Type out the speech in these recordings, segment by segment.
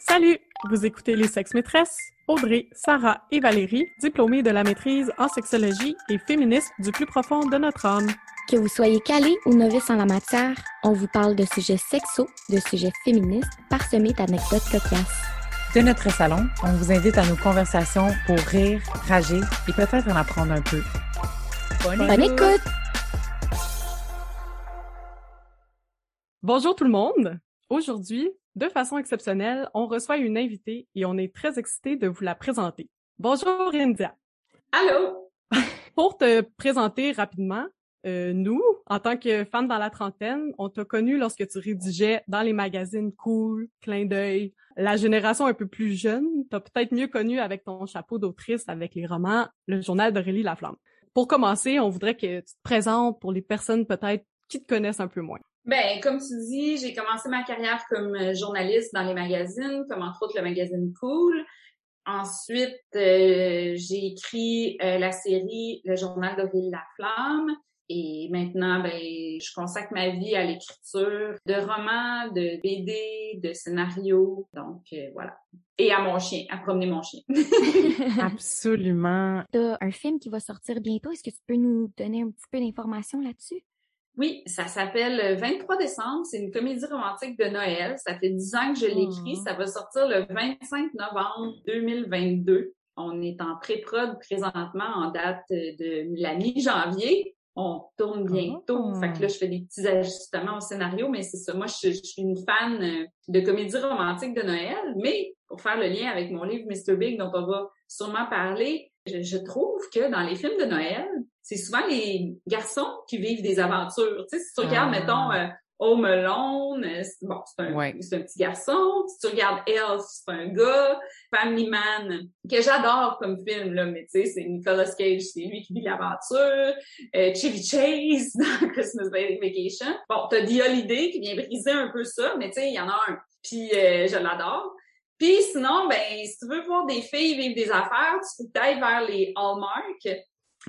Salut! Vous écoutez Les Sexes Maîtresses, Audrey, Sarah et Valérie, diplômées de la maîtrise en sexologie et féministes du plus profond de notre âme. Que vous soyez calé ou novice en la matière, on vous parle de sujets sexos, de sujets féministes, parsemés d'anecdotes cocasses. De notre salon, on vous invite à nos conversations pour rire, rager et peut-être en apprendre un peu. Bonne, Bonne écoute! Bonjour tout le monde! Aujourd'hui, de façon exceptionnelle, on reçoit une invitée et on est très excité de vous la présenter. Bonjour India. Allô? Pour te présenter rapidement, euh, nous, en tant que fans dans la trentaine, on t'a connu lorsque tu rédigeais dans les magazines Cool, Clin d'œil. La génération un peu plus jeune, t'as peut-être mieux connu avec ton chapeau d'autrice avec les romans Le journal d'Aurélie Laflamme. Pour commencer, on voudrait que tu te présentes pour les personnes peut-être qui te connaissent un peu moins. Ben, comme tu dis, j'ai commencé ma carrière comme euh, journaliste dans les magazines, comme entre autres le magazine Cool. Ensuite, euh, j'ai écrit euh, la série Le journal de Ville La Flamme. Et maintenant, ben, je consacre ma vie à l'écriture de romans, de BD, de scénarios. Donc, voilà. Et à mon chien, à promener mon chien. Absolument. T'as un film qui va sortir bientôt. Est-ce que tu peux nous donner un petit peu d'informations là-dessus? Oui, ça s'appelle 23 décembre. C'est une comédie romantique de Noël. Ça fait dix ans que je l'écris. Oh. Ça va sortir le 25 novembre 2022. On est en pré-prod présentement en date de la mi-janvier. On tourne bientôt. Oh. Fait que là, je fais des petits ajustements au scénario, mais c'est ça. Moi, je, je, suis une fan euh, de comédie romantique de Noël, mais pour faire le lien avec mon livre Mr. Big dont on va sûrement parler, je, je trouve que dans les films de Noël, c'est souvent les garçons qui vivent des aventures. Tu sais, si tu regardes, ah. mettons, euh, Home Alone, euh, bon, c'est un, un, petit garçon. Si tu regardes Elf, c'est un gars. Family Man, que j'adore comme film, là, mais tu sais, c'est Nicolas Cage, c'est lui qui vit l'aventure. Euh, Chevy Chase dans Christmas Vacation. Bon, t'as The Holiday qui vient briser un peu ça, mais tu sais, il y en a un. Puis euh, je l'adore. Puis sinon, ben, si tu veux voir des filles vivre des affaires, tu peux peut-être vers les Hallmark.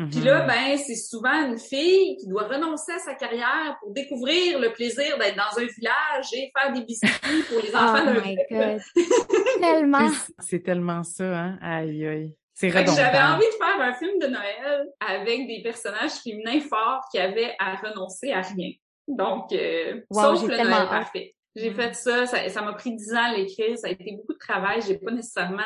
Puis là, mhm. ben, c'est souvent une fille qui doit renoncer à sa carrière pour découvrir le plaisir d'être dans un village et faire des biscuits pour les enfants oh my God. tellement. C'est tellement ça, hein? Aïe, aïe. C'est J'avais envie de faire un film de Noël avec des personnages féminins forts qui avaient à renoncer à rien. Donc, euh, sauf le Noël parfait. J'ai mm. fait ça, ça m'a pris dix ans à l'écrire, ça a été beaucoup de travail, j'ai pas nécessairement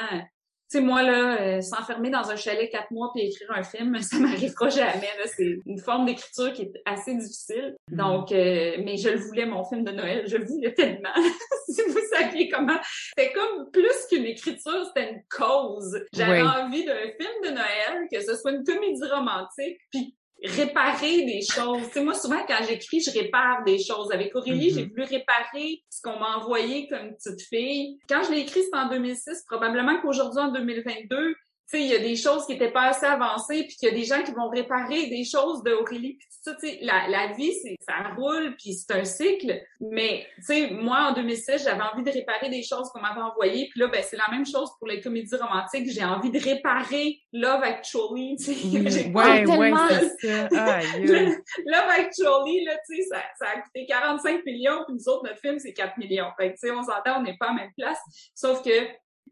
sais, moi, là, euh, s'enfermer dans un chalet quatre mois puis écrire un film, ça m'arrivera jamais. C'est une forme d'écriture qui est assez difficile. Mm. Donc, euh, mais je le voulais, mon film de Noël. Je le voulais tellement. si vous saviez comment. C'était comme plus qu'une écriture, c'était une cause. J'avais envie d'un film de Noël, que ce soit une comédie romantique, puis réparer des choses. Tu sais, moi, souvent, quand j'écris, je répare des choses. Avec Aurélie, j'ai mm-hmm. voulu réparer ce qu'on m'a envoyé comme petite fille. Quand je l'ai écrit, c'était en 2006. Probablement qu'aujourd'hui, en 2022, tu sais, il y a des choses qui étaient pas assez avancées, puis qu'il y a des gens qui vont réparer des choses d'Aurélie, puis tout ça, tu sais, la, la vie, c'est, ça roule, puis c'est un cycle. Mais, tu sais, moi, en 2006, j'avais envie de réparer des choses qu'on m'avait envoyées, puis là, ben, c'est la même chose pour les comédies romantiques. J'ai envie de réparer Love Actually, tu sais. Mm, ouais, ouais, c'est ça. Love Actually, là, tu sais, ça, ça a coûté 45 millions, puis nous autres, notre film, c'est 4 millions. Fait que, tu sais, on s'entend, on n'est pas à la même place. Sauf que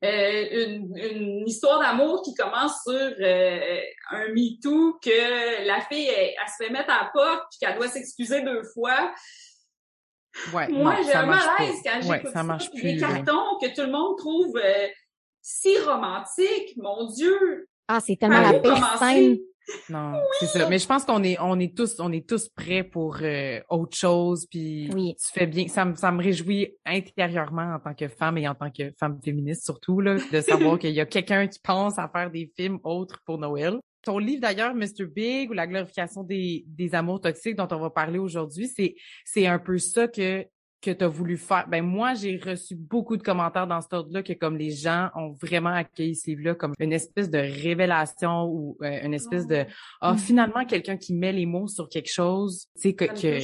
euh, une, une, histoire d'amour qui commence sur euh, un MeToo que la fille, elle, se fait mettre à la porte puis qu'elle doit s'excuser deux fois. Ouais, Moi, j'ai un malaise quand j'écoute ça, marche des cartons que tout le monde trouve euh, si romantique. Mon Dieu! Ah, c'est tellement la pire scène non, c'est ça. Mais je pense qu'on est, on est tous, on est tous prêts pour euh, autre chose. Puis oui. tu fais bien. Ça me, ça me réjouit intérieurement en tant que femme et en tant que femme féministe surtout là, de savoir qu'il y a quelqu'un qui pense à faire des films autres pour Noël. Ton livre d'ailleurs, Mr. Big ou la glorification des, des amours toxiques dont on va parler aujourd'hui, c'est c'est un peu ça que que tu as voulu faire. Ben moi, j'ai reçu beaucoup de commentaires dans ce ordre-là que comme les gens ont vraiment accueilli ce livre-là comme une espèce de révélation ou euh, une espèce de ah finalement quelqu'un qui met les mots sur quelque chose, c'est que, que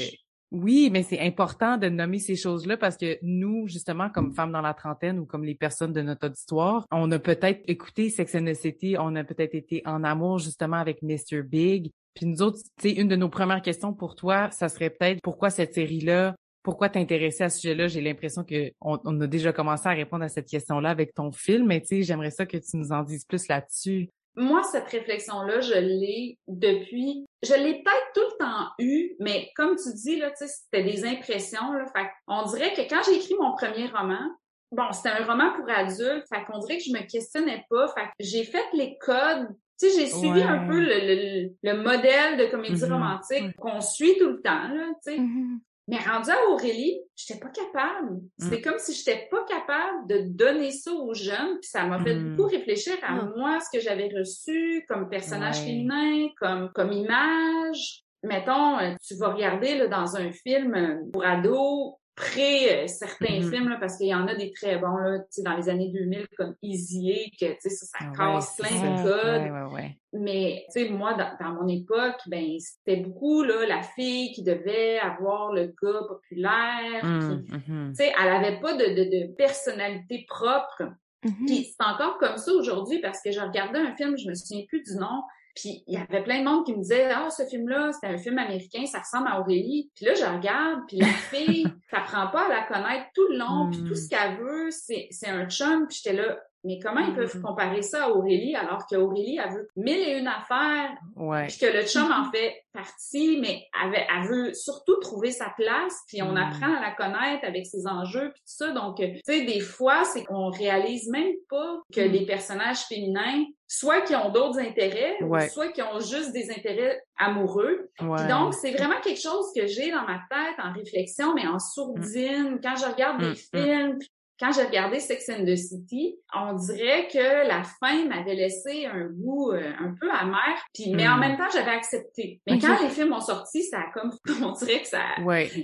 oui, mais c'est important de nommer ces choses-là parce que nous, justement, comme femmes dans la trentaine ou comme les personnes de notre auditoire, on a peut-être écouté Sex and the City, on a peut-être été en amour justement avec Mr. Big. Puis nous autres, tu sais, une de nos premières questions pour toi, ça serait peut-être pourquoi cette série-là pourquoi t'intéresser à ce sujet-là? J'ai l'impression que on, a déjà commencé à répondre à cette question-là avec ton film, mais tu sais, j'aimerais ça que tu nous en dises plus là-dessus. Moi, cette réflexion-là, je l'ai depuis, je l'ai peut-être tout le temps eu, mais comme tu dis, là, tu sais, c'était des impressions, là. Fait on dirait que quand j'ai écrit mon premier roman, bon, c'était un roman pour adultes, fait qu'on dirait que je me questionnais pas, fait j'ai fait les codes tu sais, j'ai suivi un peu le, le, modèle de comédie mm-hmm. romantique qu'on suit tout le temps, là, tu sais. Mm-hmm. Mais rendu à Aurélie, j'étais pas capable. C'était mm. comme si j'étais pas capable de donner ça aux jeunes. Puis ça m'a fait mm. beaucoup réfléchir à ah. moi, ce que j'avais reçu comme personnage féminin, comme, comme image. Mettons, euh, tu vas regarder là, dans un film euh, pour ados, près euh, certains mm-hmm. films, là, parce qu'il y en a des très bons, là, dans les années 2000, comme Easy, que ça, ça ah casse plein de codes. Mais moi, dans, mon époque, ben c'était beaucoup là, la fille qui devait avoir le gars populaire. Mm, mm-hmm. Elle avait pas de, de, de personnalité propre. Mm-hmm. Puis c'est encore comme ça aujourd'hui parce que j'ai regardé un film, je me souviens plus du nom, puis il y avait plein de monde qui me disait Ah, ce film-là, c'était un film américain, ça ressemble à Aurélie. Puis là, je regarde, puis la fille, ça prend pas à la connaître tout le long, puis tout hmm. ce qu'elle veut, c'est, c'est un chum, puis j'étais là, mais comment ils peuvent mm-hmm. comparer ça à Aurélie alors qu'Aurélie, elle veut mille et une affaires, ouais. puis que le chum en fait partie, mais elle, elle veut surtout trouver sa place, puis on mm. apprend à la connaître avec ses enjeux, puis tout ça. Donc, tu sais, des fois, c'est qu'on réalise même pas que mm. les personnages féminins, soit qui ont d'autres intérêts, soit qui ont juste des intérêts amoureux. donc, c'est vraiment quelque chose que j'ai dans ma tête en réflexion, mais en sourdine. Mm. Quand je regarde des films, quand j'ai regardé Sex and the City, on dirait que la fin m'avait laissé un goût euh, un peu amer, puis mais en hmm. même temps j'avais accepté. Mais quand les films ont sorti, ça a comme on dirait que ça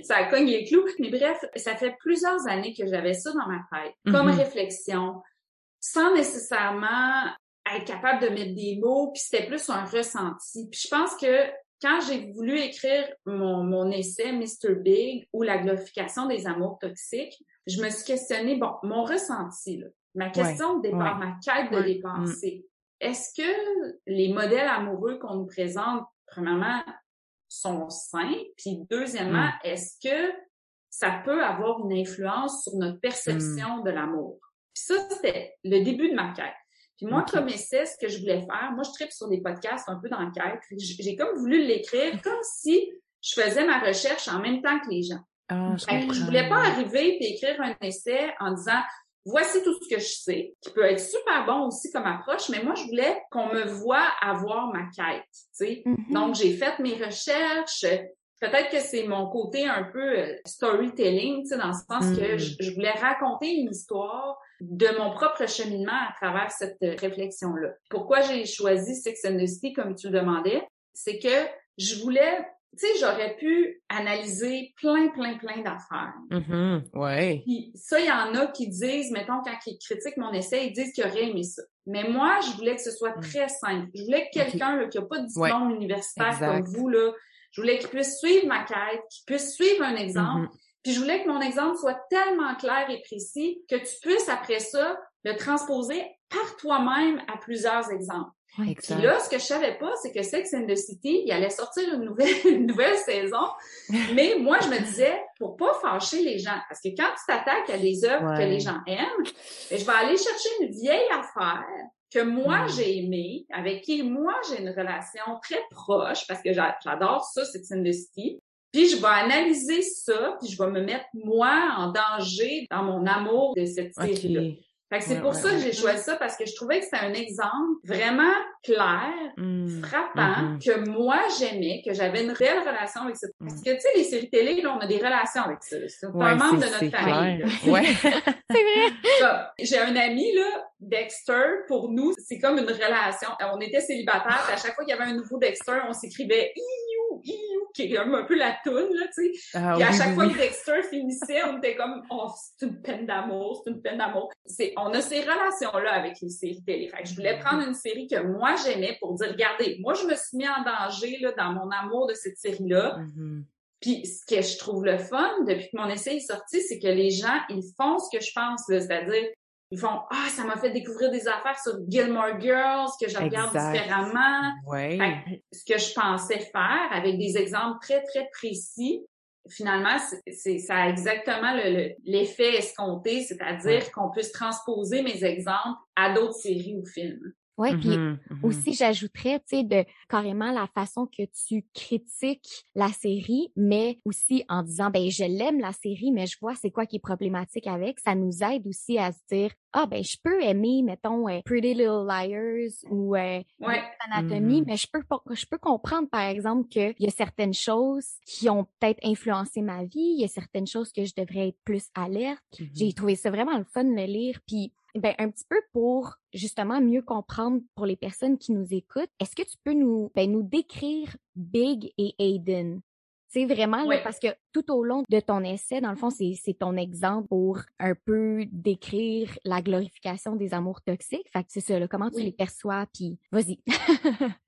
ça a cogné les clous. Mais bref, ça fait plusieurs années que j'avais ça dans ma tête comme mm-hmm. réflexion, sans nécessairement être capable de mettre des mots, puis c'était plus un ressenti. Puis je pense que quand j'ai voulu écrire mon, mon essai Mr. Big ou la glorification des amours toxiques, je me suis questionnée, bon, mon ressenti, là, ma question de départ, ma quête de départ, mm. c'est est-ce que les modèles amoureux qu'on nous présente, premièrement, sont sains? Puis deuxièmement, mm. est-ce que ça peut avoir une influence sur notre perception mm. de l'amour? Puis ça, c'était le début de ma quête. Puis moi, comme essai, ce que je voulais faire, moi, je tripe sur des podcasts un peu d'enquête. J'ai comme voulu l'écrire comme si je faisais ma recherche en même temps que les gens. Ah, je, voulais pas arriver et écrire un essai en disant voici tout ce que je sais, qui peut être super bon aussi comme approche, mais moi, je voulais qu'on me voit avoir ma quête, tu sais. Mm-hmm. Donc, j'ai fait mes recherches. Peut-être que c'est mon côté un peu euh, storytelling, tu sais, dans le sens que mm. je, voulais raconter une histoire de mon propre cheminement à travers cette euh, réflexion-là. Pourquoi j'ai choisi Sex and the City, comme tu le demandais, c'est que je voulais tu sais, j'aurais pu analyser plein, plein, plein d'affaires. Mm-hmm, ouais. Puis ça, il y en a qui disent, mettons, quand ils critiquent mon essai, ils disent qu'ils auraient aimé ça. Mais moi, je voulais que ce soit mm. très simple. Je voulais que quelqu'un qui n'a pas de diplôme universitaire comme vous, là, je voulais qu'il puisse suivre ma quête, qu'il puisse suivre un exemple. Mm-hmm. Puis je voulais que mon exemple soit tellement clair et précis que tu puisses, après ça, le transposer par toi-même à plusieurs exemples. Puis là, ce que je savais pas, c'est que Sex and the City, il allait sortir une nouvelle, une nouvelle saison. Mais moi, je me disais, pour pas fâcher les gens, parce que quand tu t'attaques à des œuvres que les gens aiment, ben, je vais aller chercher une vieille affaire que moi j'ai aimée, avec qui moi j'ai une relation très proche, parce que j'adore ça, Sex and the City. Puis je vais analyser ça, puis je vais me mettre moi en danger dans mon amour de cette série-là c'est pour ça que j'ai choisi ça parce que je trouvais que c'était un exemple vraiment clair, mmh. frappant, mmh. que moi j'aimais, que j'avais une réelle relation avec ça. Parce que tu sais, les séries télé, là, on a des relations avec ça. C'est un membre de notre famille. Ouais. c'est vrai. J'ai un ami là, Dexter. Pour nous, c'est comme une relation. On était célibataires. À chaque fois qu'il y avait un nouveau Dexter, on s'écrivait qui est comme un peu la toune, là, tu sais. Ah, à chaque fois que Dexter finissait, on était comme, oh, c'est une peine d'amour, c'est une peine d'amour. C'est, on a ces relations-là avec les séries télé. Fait que je voulais prendre une série que moi j'aimais pour dire, regardez, moi je me suis mis en danger, là, dans mon amour de cette série-là. Mm-hmm. Puis ce que je trouve le fun depuis que mon essai est sorti, c'est que les gens, ils font ce que je pense, c'est-à-dire ils font ah ça m'a fait découvrir des affaires sur Gilmore Girls que je regarde différemment. Ouais. ce que je pensais faire avec des exemples très très précis, finalement, c'est, ça a exactement l'effet escompté, c'est-à-dire qu'on puisse transposer mes exemples à d'autres séries ou films. Oui, puis mmh mmh aussi, j'ajouterais, tu sais, de carrément la façon que tu critiques la série, mais aussi en disant, ben, je l'aime la série, mais je vois c'est quoi qui est problématique avec. Ça nous aide aussi à se dire, ah, ben, je peux aimer, mettons, euh, Pretty Little Liars ou euh, Anatomy, mmh mais je peux, je peux comprendre, par exemple, qu'il y a certaines choses qui ont peut-être influencé ma vie, il y a certaines choses que je devrais être plus alerte. J'ai trouvé ça vraiment le fun de le lire, puis ben, un petit peu pour justement mieux comprendre pour les personnes qui nous écoutent, est-ce que tu peux nous, ben, nous décrire Big et Aiden? C'est vraiment là, parce que tout au long de ton essai, dans le fond, c'est ton exemple pour un peu décrire la glorification des amours toxiques. Fait que c'est ça, là, comment tu les perçois, puis vas-y.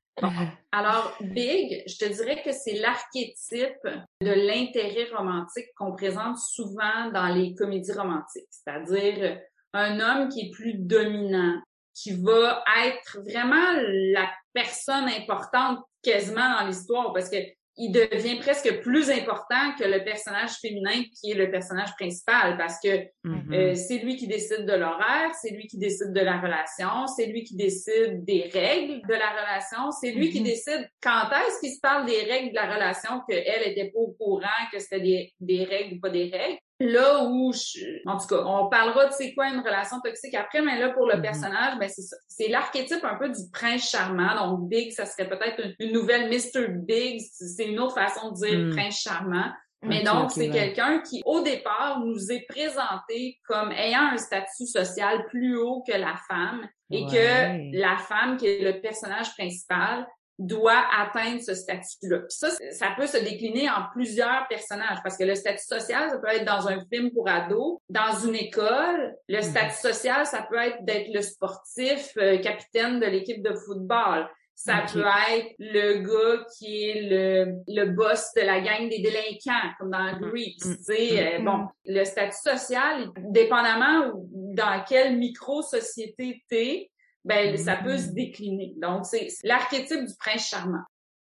Alors, Big, je te dirais que c'est l'archétype de l'intérêt romantique qu'on présente souvent dans les comédies romantiques. C'est-à-dire un homme qui est plus dominant, qui va être vraiment la personne importante quasiment dans l'histoire parce que il devient presque plus important que le personnage féminin qui est le personnage principal parce que mm-hmm. euh, c'est lui qui décide de l'horaire, c'est lui qui décide de la relation, c'est lui qui décide des règles de la relation, c'est lui qui mm-hmm. décide quand est-ce qu'il se parle des règles de la relation qu'elle était pas au courant que c'était des, des règles ou pas des règles. Là où, je, en tout cas, on parlera de c'est quoi une relation toxique après, mais là pour le mm-hmm. personnage, ben c'est c'est l'archétype un peu du prince charmant. Donc Big, ça serait peut-être une, nouvelle Mr. Big, c'est une autre façon de dire mm. prince charmant. Mais donc, c'est quelqu'un qui, au départ, nous est présenté comme ayant un statut social plus haut que la femme et que la femme, qui est le personnage principal, doit atteindre ce statut-là. Ça, ça peut se décliner en plusieurs personnages parce que le statut social, ça peut être dans un film pour ados, dans une école. Le mhm. statut social, ça peut être d'être le sportif, euh, capitaine de l'équipe de football. Ça peut être le gars qui est le, le boss de la gang des délinquants, comme dans mhm. Greeks. Tu sais, euh, bon, le statut social, dépendamment dans quelle micro-société t'es, ben ça peut se décliner. Donc, c'est l'archétype du prince charmant.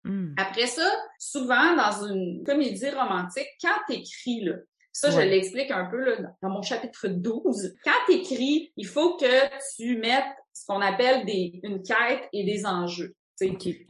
Mm. Après ça, souvent dans une comédie romantique, quand t'écris, là, ça, je l'explique un peu là, dans mon chapitre 12. Quand t'écris, il faut que tu mettes ce qu'on appelle des, une quête et des enjeux.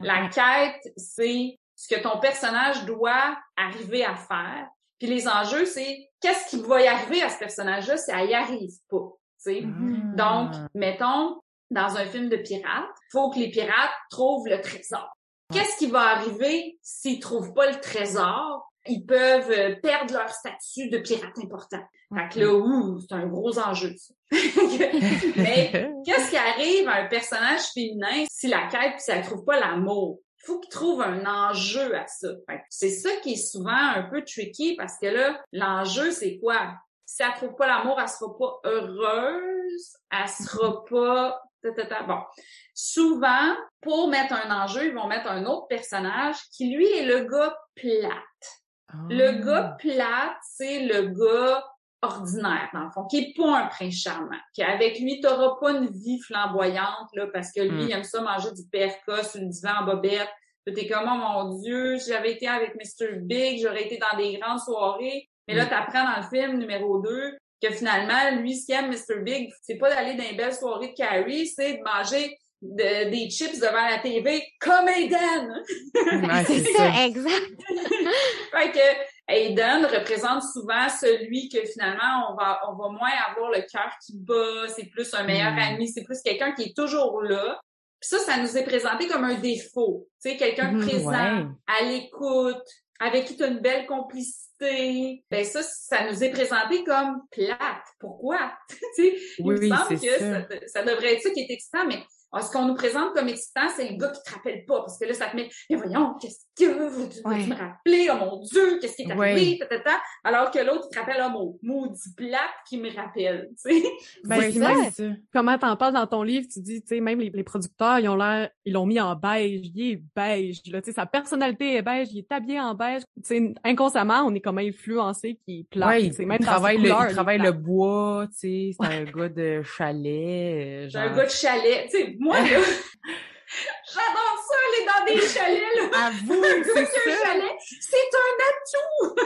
La quête, c'est ce que ton personnage doit arriver à faire. Puis les enjeux, c'est qu'est-ce qui va y arriver à ce personnage-là si elle y arrive pas. Mm. Donc, mettons, dans un film de pirates, faut que les pirates trouvent le trésor. Qu'est-ce qui va arriver s'ils trouvent pas le trésor? Ils peuvent euh, perdre leur statut de pirate important. Fait que là, ouh, c'est un gros enjeu. Mais qu'est-ce qui arrive à un personnage féminin si la quête si elle trouve pas l'amour? Il faut qu'il trouve un enjeu à ça. C'est ça qui est souvent un peu tricky parce que là, l'enjeu, c'est quoi? Si elle trouve pas l'amour, elle sera pas heureuse, elle sera pas Bon. Souvent, pour mettre un enjeu, ils vont mettre un autre personnage qui, lui, est le gars plate. Le ah. gars plate, c'est le gars ordinaire, dans le fond, qui est pas un prince charmant, qui avec lui, t'auras pas une vie flamboyante, là, parce que lui, hmm. il aime ça manger du PFK sur le divan en bobette. T'es comme, oh mon Dieu, si j'avais été avec Mr. Big, j'aurais été dans des grandes soirées. Mais là, hmm. t'apprends dans le film numéro 2 que finalement, lui, ce qu'il aime, Mr. Big, c'est pas d'aller dans une belle soirée de Carrie, c'est de manger des chips devant la TV comme Aiden. c'est ça, exact. fait que Aiden représente souvent celui que finalement on va on va moins avoir le cœur qui bat, c'est plus un meilleur hmm. ami, c'est plus quelqu'un qui est toujours là. Puis ça, ça nous est présenté comme un défaut. Tu sais, quelqu'un de hmm, présent, à l'écoute, avec qui tu as une belle complicité. Ben ça, ça nous est présenté comme plate. Pourquoi? tu il me semble que ça, ça, devrait être ça qui est excitant, mais ce qu'on nous présente comme excitant, c'est un gars qui te rappelle pas, parce que là, ça te met, mais voyons, qu'est-ce que vous, tu me rappeler, oh mon Dieu, qu'est-ce qui est arrivé, alors que l'autre, il te rappelle, oh mon maudit plate qui me rappelle, tu sais. Ben, c'est ça. Comment t'en parles dans ton livre, tu dis, tu sais, même les, producteurs, ils ont l'air, ils l'ont mis en beige, il est beige, là, tu sais, sa personnalité est beige, il est habillé en beige, tu sais, inconsciemment, on est comme influencé qui est plate, ouais, il, même il travaille, le, il travaille le bois, tu sais, c'est un gars de chalet. Genre... Euh, un gars de chalet, tu sais, moi, J'adore ça, aller dans des chalets, là. Avoue, c'est ça. chalet, c'est un atout!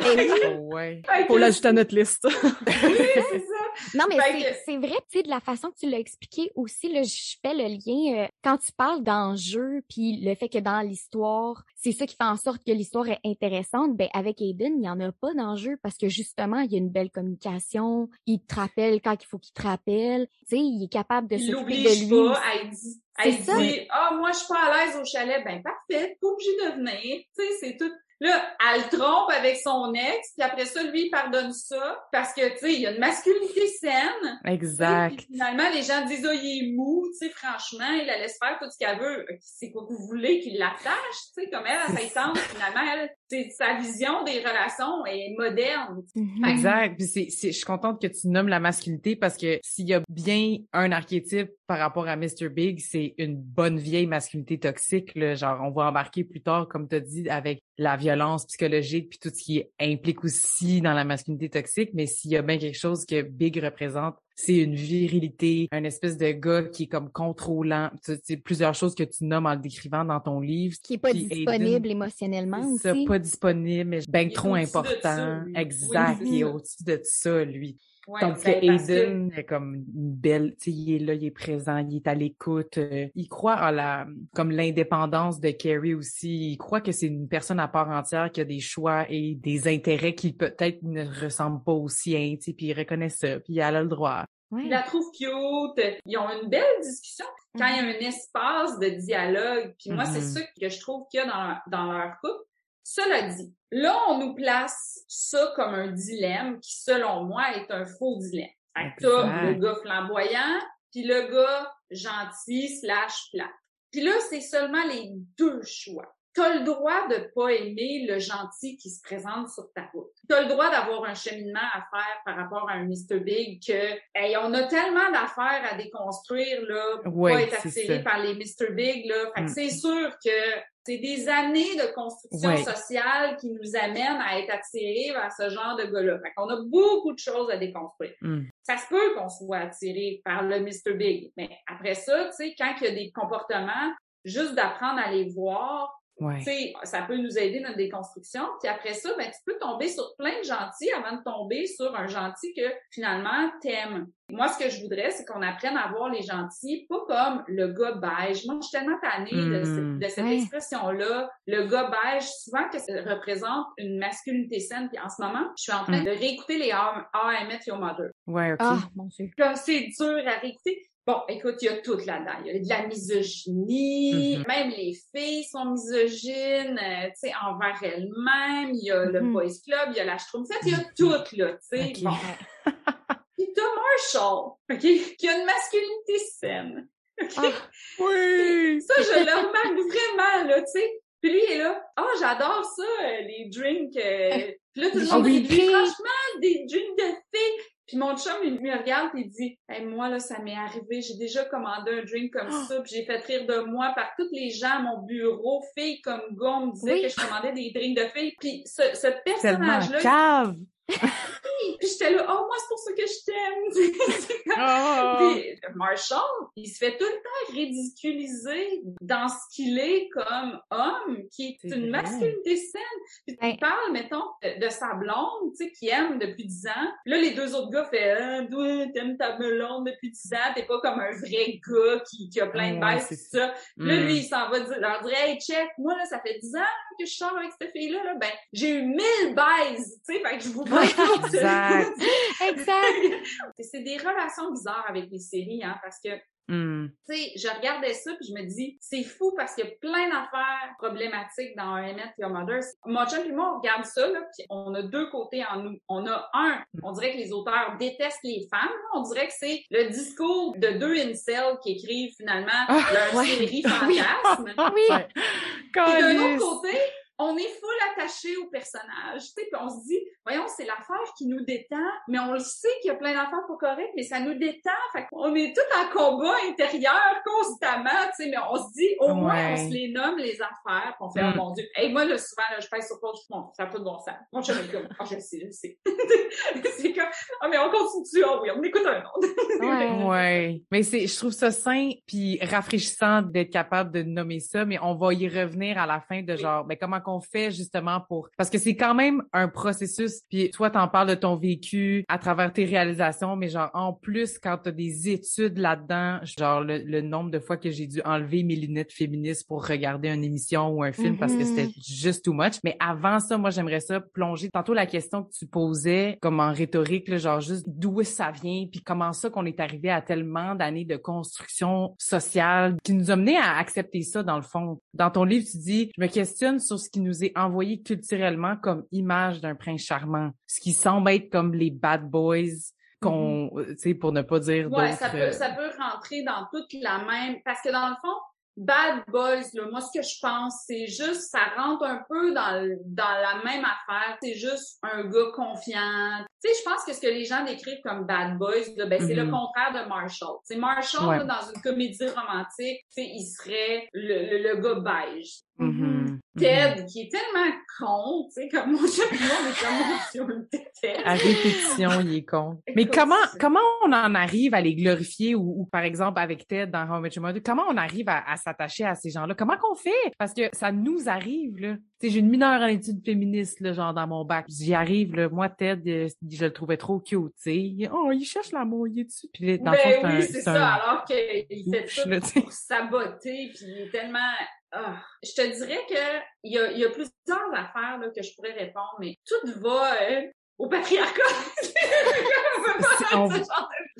Eh oui. Oh, ouais. Faut l'ajouter à notre liste. Oui, c'est ça. Non, mais Fait c'est que- vrai, tu sais, de la façon que tu l'as expliqué aussi, là, je fais le lien euh, quand tu parles d'enjeu, puis le fait que dans l'histoire, c'est ça qui fait en sorte que l'histoire est intéressante. Ben avec Aiden, il n'y en a pas d'enjeu parce que justement, il y a une belle communication, il te rappelle quand il faut qu'il te rappelle, tu sais, il est capable de s'occuper de lui. pas, aussi. elle dit, C'est elle dit, ah, moi, je suis pas à l'aise au chalet. Ben, parfait, pas obligé de venir. Tu sais, c'est tout. Là, elle le trompe avec son ex, puis après ça, lui, il pardonne ça, parce que, tu sais, il y a une masculinité saine. Exact. Puis finalement, les gens disent, oh, il est mou, tu sais, franchement, il la laisse faire tout ce qu'elle veut. C'est quoi que vous voulez qu'il l'attache, tu sais, comme elle, fait sens. Finalement, elle, sa vision des relations est moderne. Mhm. Exact. Puis c'est, c'est, je suis contente que tu nommes la masculinité parce que s'il y a bien un archétype par rapport à Mr. Big, c'est une bonne vieille masculinité toxique. Là. Genre, on va embarquer plus tard, comme tu as dit, avec la violence psychologique puis tout ce qui implique aussi dans la masculinité toxique. Mais s'il y a bien quelque chose que Big représente, c'est une virilité, un espèce de gars qui est comme contrôlant. Tu- C'est plusieurs choses que tu nommes en le décrivant dans ton livre. Qui est pas Puis Aiden, disponible émotionnellement ça, aussi. pas disponible, mais ben trop important. ça, exact, il est au-dessus de ça, lui. Ouais, Tandis ben, que que- Aiden est comme une belle, tu sais, il est là, il est présent, il est à l'écoute. euh, il croit à la, comme l'indépendance de Carrie aussi. Il croit que c'est une personne à part entière qui a des choix et des intérêts qui peut-être ne ressemblent pas aux siens, tu sais, puis il reconnaît ça, puis elle a le droit. Ouais. Il la trouve cute. Ils ont une belle discussion quand il y a Mhm. un espace de dialogue. Puis moi, c'est Mhm. ça que je trouve qu'il y a dans, dans leur couple. Cela dit, là, on nous place ça comme un dilemme qui, selon moi, est un faux dilemme. Fait que t'as le gars flamboyant, puis le gars gentil slash plat. Puis là, c'est seulement les deux choix. T'as le droit de pas aimer le gentil qui se présente sur ta route. T'as le droit d'avoir un cheminement à faire par rapport à un Mr. Big que, hey, on a tellement d'affaires à déconstruire, là, pour Ouais, pas être attiré par les Mr. Big, là. Fait que Mm. c'est sûr que c'est des années de construction Ouais. sociale qui nous amènent à être attirés vers ce genre de gars-là. Fait qu'on a beaucoup de choses à déconstruire. Mm. Ça se peut qu'on soit attiré par le Mr. Big, mais après ça, tu sais, quand il y a des comportements, juste d'apprendre à les voir, Ouais. tu sais, ça peut nous aider dans notre déconstruction. Puis après ça, ben, tu peux tomber sur plein de gentils avant de tomber sur un gentil que finalement t'aimes. Moi, ce que je voudrais, c'est qu'on apprenne à voir les gentils, pas comme le gars beige. Moi, je suis tellement tannée de, Mm. cette- de cette Ouais. expression-là. Le gars beige, souvent que ça représente une masculinité saine. Puis en ce moment, je suis en train Mm. de réécouter les How How I Met Your Mother. Ouais, ok. Ah, mon Dieu. Comme c'est dur à réécouter. Bon, écoute, il y a tout là-dedans. Il y a de la misogynie, Mhm. même les filles sont misogynes, euh, tu sais, envers elles-mêmes. Il y a le Mhm. Boys Club, il y a la Schtroumpfette, il y a tout, là, tu sais. Bon. Puis t'as Marshall, OK, qui a une masculinité saine. OK? Ah. Oui! Ça, je le remarque vraiment, là, tu sais. Puis lui, il est là, ah, j'adore ça, euh, les drinks. euh. Puis là, tout le monde dit, franchement, des drinks de filles. Puis mon chum, il me regarde et il dit, hey, moi, là, ça m'est arrivé, j'ai déjà commandé un drink comme Ah. ça, puis j'ai fait rire de moi par tous les gens à mon bureau, filles comme gars, on me disait Oui. que je commandais des drinks de filles. Puis ce, ce personnage-là, puis j'étais là, oh, moi, c'est pour ça que je t'aime. C'est comme- Oh! puis Marshall, il se fait tout le temps ridiculiser dans ce qu'il est comme homme, qui est, une vrai. masculinité saine. Puis tu Ouais. parles, mettons, de, de sa blonde, tu sais, qui aime depuis 10 ans. Là, les deux autres gars font ah, « toi, t'aimes ta blonde depuis 10 ans, t'es pas comme un vrai gars qui, qui a plein de Ouais, baisses, c'est pis ça. Puis Là, Mm. lui, il s'en va dire, leur dire, hey, check, moi, là, ça fait 10 ans que je sors avec cette fille-là, là, ben, j'ai eu 1000 baises, tu sais, fait que je vous ça. Exact. Exact. C'est des relations bizarres avec les séries, hein, parce que Mm. tu sais, je regardais ça puis je me dis, c'est fou parce qu'il y a plein d'affaires problématiques dans Met Your Mother. Mon chum et moi, on regarde ça, là, puis on a deux côtés en nous. On a un, on dirait que les auteurs détestent les femmes. On dirait que c'est le discours de deux incels qui écrivent finalement Ah, leur ouais. série fantasme. Oui. Ouais. Puis d'un autre côté, on est full attaché au personnage, tu sais, puis on se dit, voyons, c'est l'affaire qui nous détend, mais on le sait qu'il y a plein d'affaires pas correctes, mais ça nous détend, fait qu'on est tout en combat intérieur constamment, tu sais, mais on se dit, au moins, on se les nomme, les affaires, puis on fait, Mm. oh mon Dieu, hey, moi, là, souvent, là, je pèse sur pause, bon, ça n'a pas de bon sens. Mon chum est comme, oh, je sais, je sais. c'est comme, Ah, mais on continue. Ah oui, on écoute un autre. Ouais. Ouais. Mais c'est, je trouve ça sain puis rafraîchissant d'être capable de nommer ça, mais on va y revenir à la fin de genre, ben, comment qu'on fait justement pour, parce que c'est quand même un processus puis toi, t'en parles de ton vécu à travers tes réalisations, mais genre, en plus, quand t'as des études là-dedans, genre, le, le nombre de fois que j'ai dû enlever mes lunettes féministes pour regarder une émission ou un film parce que Mhm. c'était juste too much. Mais avant ça, moi, j'aimerais ça plonger. Tantôt, la question que tu posais, comme en rhétorique, là, genre juste d'où ça vient, puis comment ça qu'on est arrivé à tellement d'années de construction sociale qui nous a mené à accepter ça, dans le fond. Dans ton livre, tu dis, je me questionne sur ce qui nous est envoyé culturellement comme image d'un prince charmant, ce qui semble être comme les bad boys qu'on, tu sais, pour ne pas dire Ouais, ça peut, euh, ça peut rentrer dans toute la même. Parce que dans le fond, Bad Boys, là, moi, ce que je pense, c'est juste, ça rentre un peu dans, dans la même affaire. C'est juste un gars confiant. Tu sais, je pense que ce que les gens décrivent comme Bad Boys, là, ben, c'est le Mhm. contraire de Marshall. C'est Marshall, Ouais. là, dans une comédie romantique, il serait le, le, le gars beige. mhm, Ted, qui est tellement con, tu sais, comme mon champion, mais comme mon Dieu, on le déteste. À répétition, il est con. Mais Écoute, comment comment on en arrive à les glorifier ou, ou, par exemple avec Ted dans Met Your Mother, comment on arrive à, à s'attacher à ces gens-là? Comment qu'on fait? Parce que ça nous arrive là. Tu sais, j'ai une mineure en études féministes là, genre dans mon bac. J'y arrive là. Moi Ted, euh, je le trouvais trop cute. Tu sais, oh il cherche l'amour, il est dessus. Puis là, dans le fond, Ben oui, c'est ça, un- alors qu'il fait tout là, pour saboter, puis il est tellement... Ah. Je te dirais que il y a, y a plusieurs affaires là, que je pourrais répondre, mais tout va euh, au patriarcat. on-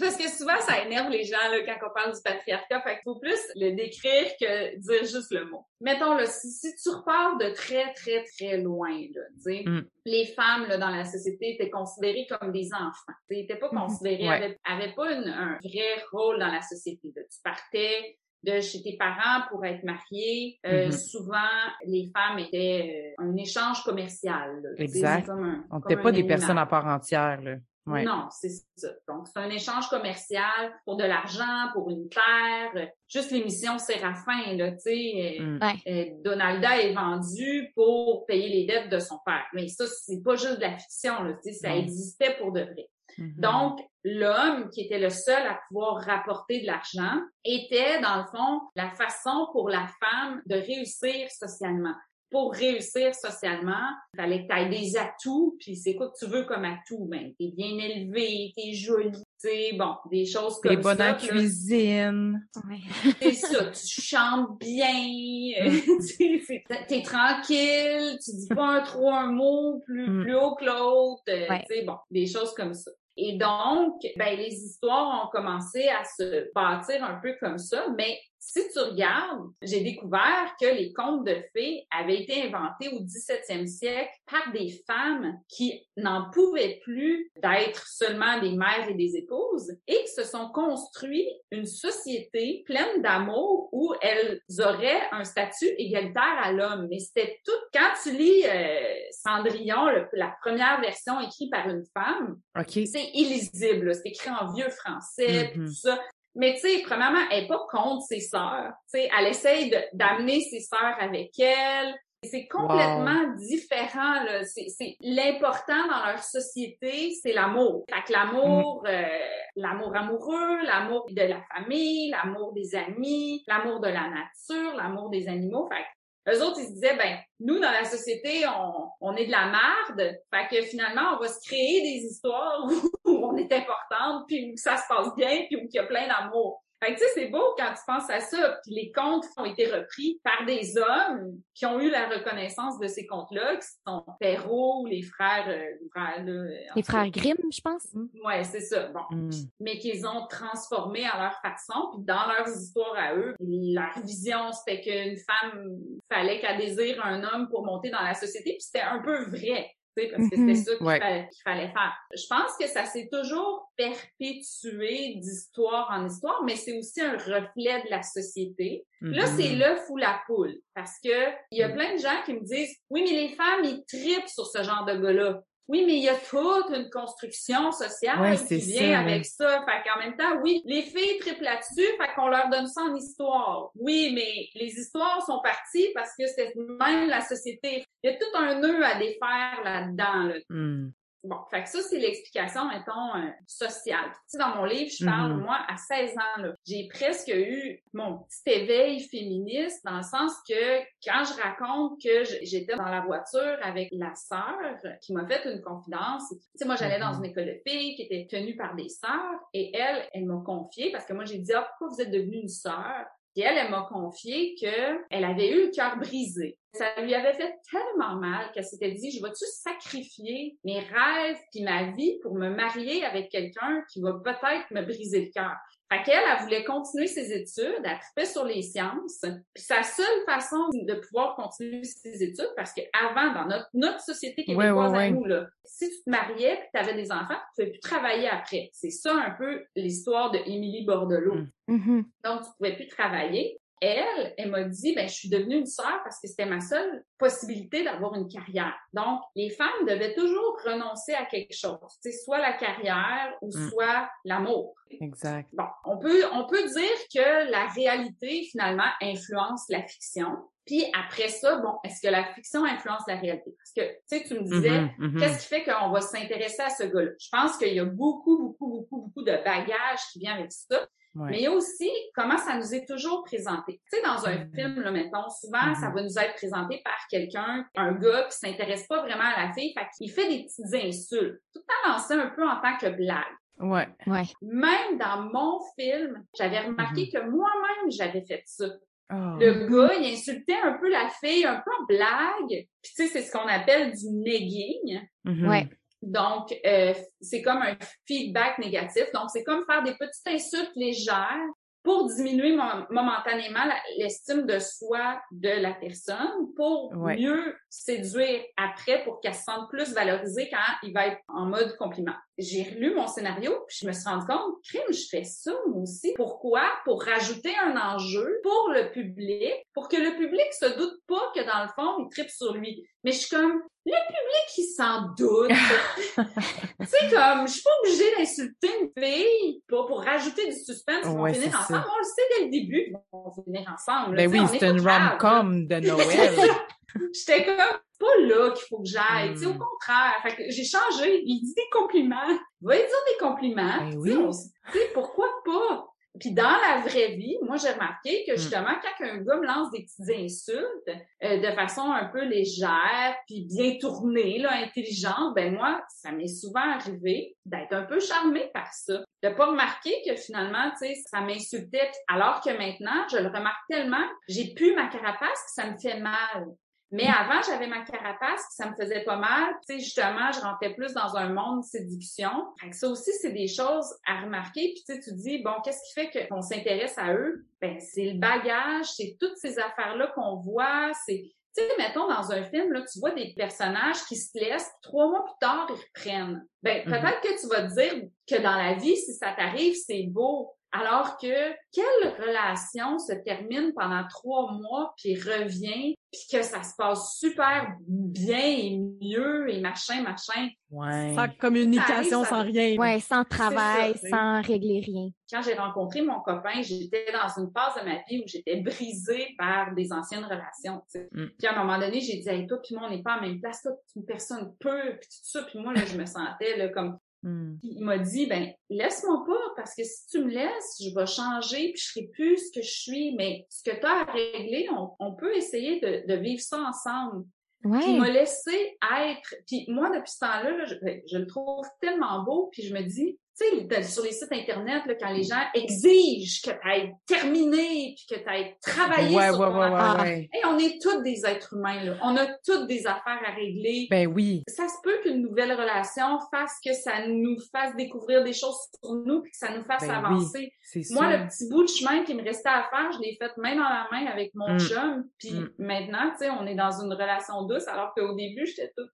Parce que souvent, ça énerve les gens là, quand on parle du patriarcat. Fait qu'il faut plus le décrire que dire juste le mot. Mettons, là, si, si tu repars de très, très, très loin, là, Mm. les femmes là, dans la société étaient considérées comme des enfants. Tu n'étaient pas Mhm. considérées, Ouais. avaient, avaient pas une- un vrai rôle dans la société. là. Tu partais de chez tes parents pour être mariée. Euh, Mhm. Souvent, les femmes étaient euh, un échange commercial. là. Tu sais, Exact. Comme un, On n'était pas des animal. personnes à part entière là. Ouais. Non, c'est ça. Donc, c'est un échange commercial pour de l'argent, pour une terre. Juste l'émission Séraphin, là, tu sais. euh, Mm. Ouais. euh, Donalda est vendue pour payer les dettes de son père. Mais ça, c'est pas juste de la fiction, là, tu sais, ça existait pour de vrai. Mhm. Donc, l'homme, qui était le seul à pouvoir rapporter de l'argent, était, dans le fond, la façon pour la femme de réussir socialement. Pour réussir socialement, il fallait que tu aies des atouts, puis c'est quoi que tu veux comme atout? Ben, t'es bien élevé, t'es jolie, tu sais, bon, des choses comme T'es bonne ça. en cuisine. Ouais. c'est ça, tu chantes bien, euh, tu sais, c'est- t'es tranquille, tu dis pas un, trop un mot plus, Mm. plus haut que l'autre, euh, Ouais. tu sais, bon, des choses comme ça. Et donc, ben, les histoires ont commencé à se bâtir un peu comme ça, mais si tu regardes, j'ai découvert que les contes de fées avaient été inventés au 17e siècle par des femmes qui n'en pouvaient plus d'être seulement des mères et des épouses et qui se sont construits une société pleine d'amour où elles auraient un statut égalitaire à l'homme. Mais c'était tout, quand tu lis euh, Cendrillon, le- la première version écrite par une femme, OK. c'est illisible, c'est écrit en vieux français, Mhm. tout ça. Mais tu sais, premièrement, elle est pas contre ses sœurs. Tu sais, elle essaye d'amener ses sœurs avec elle. C'est complètement différent. là. C'est c'est- l'important dans leur société, c'est l'amour. Fait que l'amour, euh, l'amour amoureux, l'amour de la famille, l'amour des amis, l'amour de la nature, l'amour des animaux. Fait que eux autres, ils se disaient, ben, nous, dans la société, on, on est de la marde. Fait que finalement, on va se créer des histoires où est importante, puis où ça se passe bien, puis où il y a plein d'amour. Fait que tu sais, c'est beau quand tu penses à ça. Puis les contes ont été repris par des hommes qui ont eu la reconnaissance de ces contes-là, qui sont Perrault, les frères, euh, les frères, Les Grimm, je pense. Ouais, c'est ça. Bon Mm. mais qu'ils ont transformé à leur façon, puis dans leurs histoires à eux. Leur vision, c'était qu'une femme, fallait qu'elle désire un homme pour monter dans la société, puis c'était un peu vrai. Parce que c'était ça qu'il Ouais. fallait, faire. Je pense que ça s'est toujours perpétué d'histoire en histoire, mais c'est aussi un reflet de la société. Là, Mhm. c'est l'œuf ou la poule. Parce que il y a Mm. plein de gens qui me disent, oui, mais les femmes, ils tripent sur ce genre de gars-là. Oui, mais il y a toute une construction sociale Ouais, qui vient ça, avec ça. Fait qu'en même temps, oui, les filles triplent là-dessus, fait qu'on leur donne ça en histoire. Oui, mais les histoires sont parties parce que c'est même la société. Il y a tout un nœud à défaire là-dedans. Là. Mm. Bon, fait que ça, c'est l'explication, mettons, euh, sociale. Tu sais, dans mon livre, je parle, Mhm. moi, à 16 ans, là, j'ai presque eu mon petit éveil féministe dans le sens que quand je raconte que j'étais dans la voiture avec la sœur qui m'a fait une confidence, tu sais, moi, j'allais dans Mhm. une école de filles qui était tenue par des sœurs et elle, elle m'a confié parce que moi, j'ai dit, ah, pourquoi vous êtes devenue une sœur? Et elle, elle m'a confié que elle avait eu le cœur brisé. Ça lui avait fait tellement mal qu'elle s'était dit, je vais-tu sacrifier mes rêves puis ma vie pour me marier avec quelqu'un qui va peut-être me briser le cœur? Fait qu'elle, elle voulait continuer ses études, elle sur les sciences. Puis sa seule façon de pouvoir continuer ses études, parce qu'avant, dans notre, notre société québécoise Ouais, ouais, à nous, là, si tu te mariais puis tu avais des enfants, tu ne pouvais plus travailler après. C'est ça un peu l'histoire de Émilie Bordelot. Mm. Mhm. Donc, tu pouvais plus travailler. Elle, elle m'a dit, ben, je suis devenue une sœur parce que c'était ma seule possibilité d'avoir une carrière. Donc, les femmes devaient toujours renoncer à quelque chose. Tu sais, soit la carrière ou Mm. soit l'amour. Exact. Bon, on peut, on peut dire que la réalité, finalement, influence la fiction. Puis après ça, bon, est-ce que la fiction influence la réalité? Parce que, tu sais, tu me disais, Mhm, mhm. Qu'est-ce qui fait qu'on va s'intéresser à ce gars-là? Je pense qu'il y a beaucoup, beaucoup, beaucoup, beaucoup de bagages qui vient avec ça. Ouais. Mais il y a aussi comment ça nous est toujours présenté. Tu sais, dans un Mhm. film, là, mettons, souvent, Mhm. ça va nous être présenté par quelqu'un, un gars qui s'intéresse pas vraiment à la fille, fait qu'il fait des petites insultes. Tout le temps lancé un peu en tant que blague. Ouais. Ouais. Même dans mon film, j'avais remarqué Mhm. que moi-même, j'avais fait ça. Oh. Le gars, il insultait un peu la fille, un peu en blague. Puis tu sais, c'est ce qu'on appelle du negging. Mhm. Ouais. Donc, euh, c'est comme un feedback négatif. Donc, c'est comme faire des petites insultes légères pour diminuer mo- momentanément l'estime de soi de la personne, pour Ouais. mieux séduire après, pour qu'elle se sente plus valorisée quand il va être en mode compliment. J'ai relu mon scénario, puis je me suis rendu compte, crime, je fais ça moi aussi. Pourquoi? Pour rajouter un enjeu pour le public, pour que le public se doute pas que dans le fond, il tripe sur lui. Mais je suis comme, le public, il s'en doute. tu sais, comme, je suis pas obligée d'insulter une fille pour, pour rajouter du suspense. Ils vont Ouais, finir c'est ensemble. ça. On le sait dès le début. Ils vont finir ensemble. Ben oui, c'est une rom-com de Noël. J'étais comme, c'est pas là qu'il faut que j'aille. Sais, au Hmm. contraire. Fait que j'ai changé. Il dit des compliments. Va lui dire des compliments. Ben oui. on pourquoi pas? Puis dans la vraie vie, moi j'ai remarqué Hmm. que justement quand un gars me lance des petites insultes euh, de façon un peu légère puis bien tournée, là, intelligente, ben moi ça m'est souvent arrivé d'être un peu charmée par ça, de pas remarquer que finalement tu sais ça m'insultait alors que maintenant je le remarque tellement, j'ai plus ma carapace que ça me fait mal. Mais avant, j'avais ma carapace, ça me faisait pas mal. Tu sais, justement, je rentrais plus dans un monde de séduction. Fait que ça aussi, c'est des choses à remarquer. Puis tu sais, tu dis, bon, qu'est-ce qui fait qu'on s'intéresse à eux? Ben, c'est le bagage, c'est toutes ces affaires-là qu'on voit, c'est... Tu sais, mettons, dans un film, là, tu vois des personnages qui se laissent, puis trois mois plus tard, ils reprennent. Ben, Mhm. peut-être que tu vas te dire que dans la vie, si ça t'arrive, c'est beau. Alors que quelle relation se termine pendant trois mois puis revient puis que ça se passe super bien et mieux et machin machin? Ouais. Sans communication, Ça sans rien. Ouais, sans travail, ça, sans régler rien. Quand j'ai rencontré mon copain, j'étais dans une phase de ma vie où j'étais brisée par des anciennes relations. tu sais. Mm. Puis à un moment donné, j'ai dit hey, toi puis moi on n'est pas en même place, toi es une personne peu puis tout ça puis moi là je me sentais là comme Hmm. Puis il m'a dit, ben, laisse-moi pas, parce que si tu me laisses, je vais changer, puis je serai plus ce que je suis. Mais ce que tu as à régler, on, on peut essayer de, de vivre ça ensemble. Puis il Ouais. m'a laissé être. Puis moi, depuis ce temps-là, là, je, je le trouve tellement beau, puis je me dis, sais, sur les sites Internet, là, quand les gens exigent que tu aies terminé, puis que tu aies travaillé Ouais, sur ouais, ton ouais, affaire. ouais. Hey, on est tous des êtres humains, là. On a toutes des affaires à régler Ben oui. ça se peut qu'une nouvelle relation fasse que ça nous fasse découvrir des choses sur nous puis que ça nous fasse Ben avancer. Moi, le petit bout de chemin qui me restait à faire, je l'ai fait main dans la main avec mon Mm. chum. Puis Mm. maintenant, tu sais, on est dans une relation douce alors qu'au début, j'étais toute.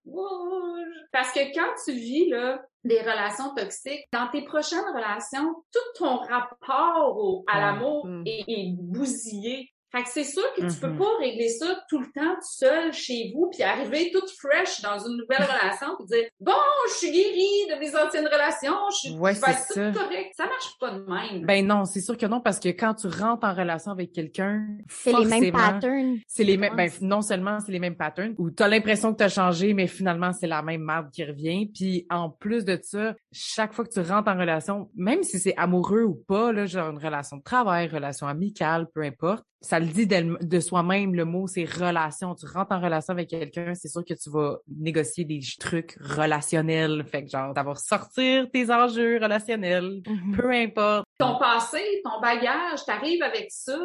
Parce que quand tu vis là des relations toxiques, dans tes prochaines relations, tout ton rapport au- à l'amour Mm. est, est bousillé. Fait que c'est sûr que tu peux Mhm. pas régler ça tout le temps tout seul chez vous, puis arriver toute fresh dans une nouvelle relation, puis dire bon, je suis guérie de mes anciennes relations, je suis Ouais, je vais être c'est toute ça. marche pas de même. Ben non, c'est sûr que non, parce que quand tu rentres en relation avec quelqu'un, C'est les mêmes patterns. C'est les mêmes, ben, non seulement c'est les mêmes patterns, où t'as l'impression que t'as changé, mais finalement c'est la même marde qui revient. Puis en plus de ça, chaque fois que tu rentres en relation, même si c'est amoureux ou pas, là, genre une relation de travail, relation amicale, peu importe, ça le dit de soi-même, le mot c'est relation. Tu rentres en relation avec quelqu'un, c'est sûr que tu vas négocier des trucs relationnels. Fait que genre, d'avoir sortir tes enjeux relationnels, Mhm. peu importe. Ton passé, ton bagage, t'arrives avec ça.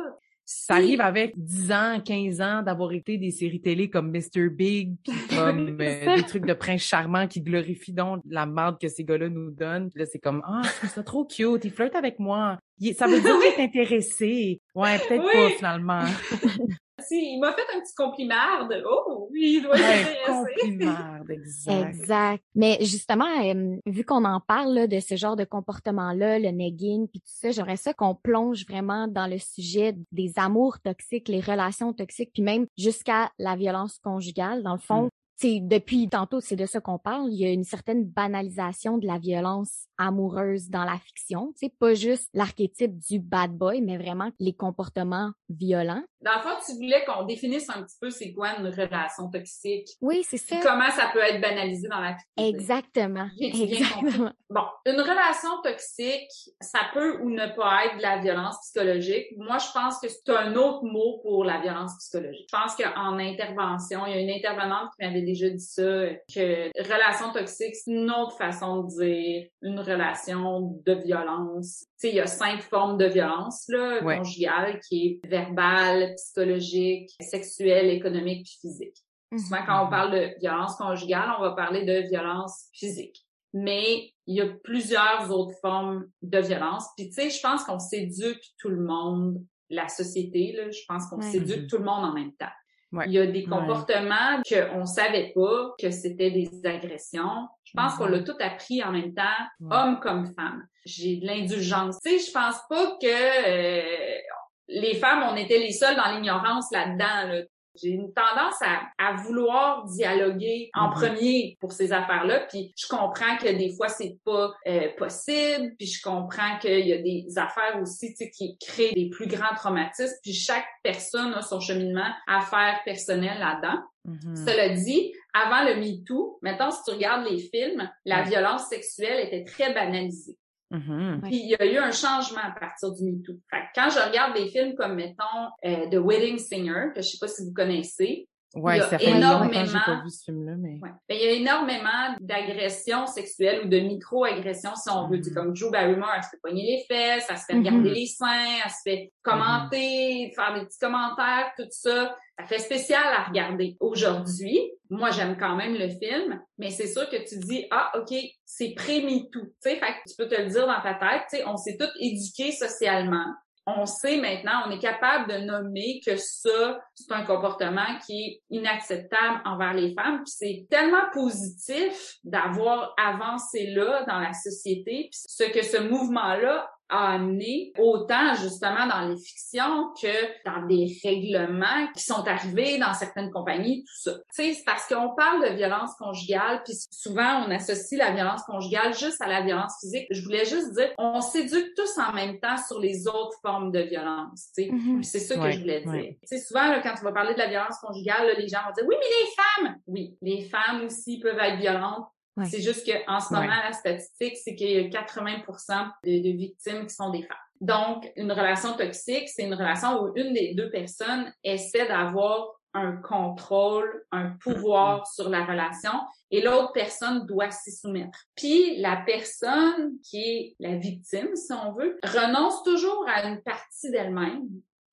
Ça arrive avec 10 ans, 15 ans d'avoir été des séries télé comme Mr. Big, comme euh, des trucs de prince charmant qui glorifient donc la merde que ces gars-là nous donnent. Puis là, c'est comme, ah, trouve ça trop cute, il flirte avec moi. Il- ça veut dire qu'il est intéressé. Ouais, peut-être Oui. pas, finalement. Si, il m'a fait un petit compliment de oh oui, il doit Ouais, être intéressé. compliment, exact. Exact. Mais justement, euh, vu qu'on en parle là, de ce genre de comportement-là, le negging, puis tout ça, j'aimerais ça qu'on plonge vraiment dans le sujet des amours toxiques, les relations toxiques, puis même jusqu'à la violence conjugale. Dans le fond, Mm. c'est depuis tantôt, c'est de ça qu'on parle. Il y a une certaine banalisation de la violence amoureuse dans la fiction. C'est pas juste l'archétype du bad boy, mais vraiment les comportements violents. Dans le fond, tu voulais qu'on définisse un petit peu c'est quoi une relation toxique, Oui, c'est ça. comment ça peut être banalisé dans la vie. Exactement. Exactement. Bon, une relation toxique, ça peut ou ne pas être de la violence psychologique. Moi, je pense que c'est un autre mot pour la violence psychologique. Je pense qu'en intervention, il y a une intervenante qui m'avait déjà dit ça, que relation toxique, c'est une autre façon de dire une relation de violence. Tu sais, il y a cinq formes de violence, là, Ouais. conjugale, qui est verbale, psychologique, sexuelle, économique puis physique. Souvent, quand on parle de violence conjugale, on va parler de violence physique. Mais il y a plusieurs autres formes de violence. Puis, tu sais, je pense qu'on s'éduque tout le monde, la société, là, je pense qu'on Ouais. s'éduque Mhm. tout le monde en même temps. Ouais. Il y a des Ouais. comportements qu'on savait pas que c'était des agressions. Je pense Mhm. qu'on l'a tout appris en même temps, Ouais. homme comme femme. J'ai de l'indulgence. Tu sais, je pense pas que euh, les femmes, on était les seules dans l'ignorance là-dedans. Là. J'ai une tendance à, à vouloir dialoguer en Mhm. premier pour ces affaires-là, puis je comprends que des fois c'est pas euh, possible, puis je comprends qu'il y a des affaires aussi tu sais, qui créent des plus grands traumatismes, puis chaque personne a son cheminement à faire personnel là-dedans. Mhm. Cela dit, avant le MeToo, maintenant si tu regardes les films, la violence sexuelle était très banalisée. Mhm. Puis il y a eu un changement à partir du MeToo. Quand je regarde des films comme, mettons, euh, The Wedding Singer, que je sais pas si vous connaissez, Ouais, Il y a énormément- pas vu ce film-là, mais. ouais. ben, il y a énormément d'agressions sexuelles ou de micro-agressions, si on veut. Mhm. Tu sais, Comme Joe Barrymore, elle se fait pogner les fesses, elle se fait Mhm. regarder les seins, elle se fait commenter, faire des petits commentaires, tout ça. Ça fait spécial à regarder. Aujourd'hui, moi, j'aime quand même le film, mais c'est sûr que tu dis, ah, OK, c'est pré-MeToo. Tu sais, fait que tu peux te le dire dans ta tête, tu sais, on s'est tous éduqués socialement. On sait maintenant, on est capable de nommer que ça, c'est un comportement qui est inacceptable envers les femmes. Puis c'est tellement positif d'avoir avancé là dans la société. Puis ce que ce mouvement-là a amené autant justement dans les fictions que dans des règlements qui sont arrivés dans certaines compagnies, tout ça. Tu sais, c'est parce qu'on parle de violence conjugale, puis souvent on associe la violence conjugale juste à la violence physique. Je voulais juste dire, on s'éduque tous en même temps sur les autres formes de violence. Tu sais. Puis c'est ça que Ouais, je voulais dire. ouais. Tu sais, souvent là, quand tu vas parler de la violence conjugale, là, les gens vont dire, oui, mais les femmes, oui, les femmes aussi peuvent être violentes. Ouais. C'est juste qu'en ce moment, Ouais. la statistique, c'est qu'il y a 80 de, de victimes qui sont des femmes. Donc, une relation toxique, c'est une relation où une des deux personnes essaie d'avoir un contrôle, un pouvoir sur la relation et l'autre personne doit s'y soumettre. Puis la personne qui est la victime, si on veut, renonce toujours à une partie d'elle-même.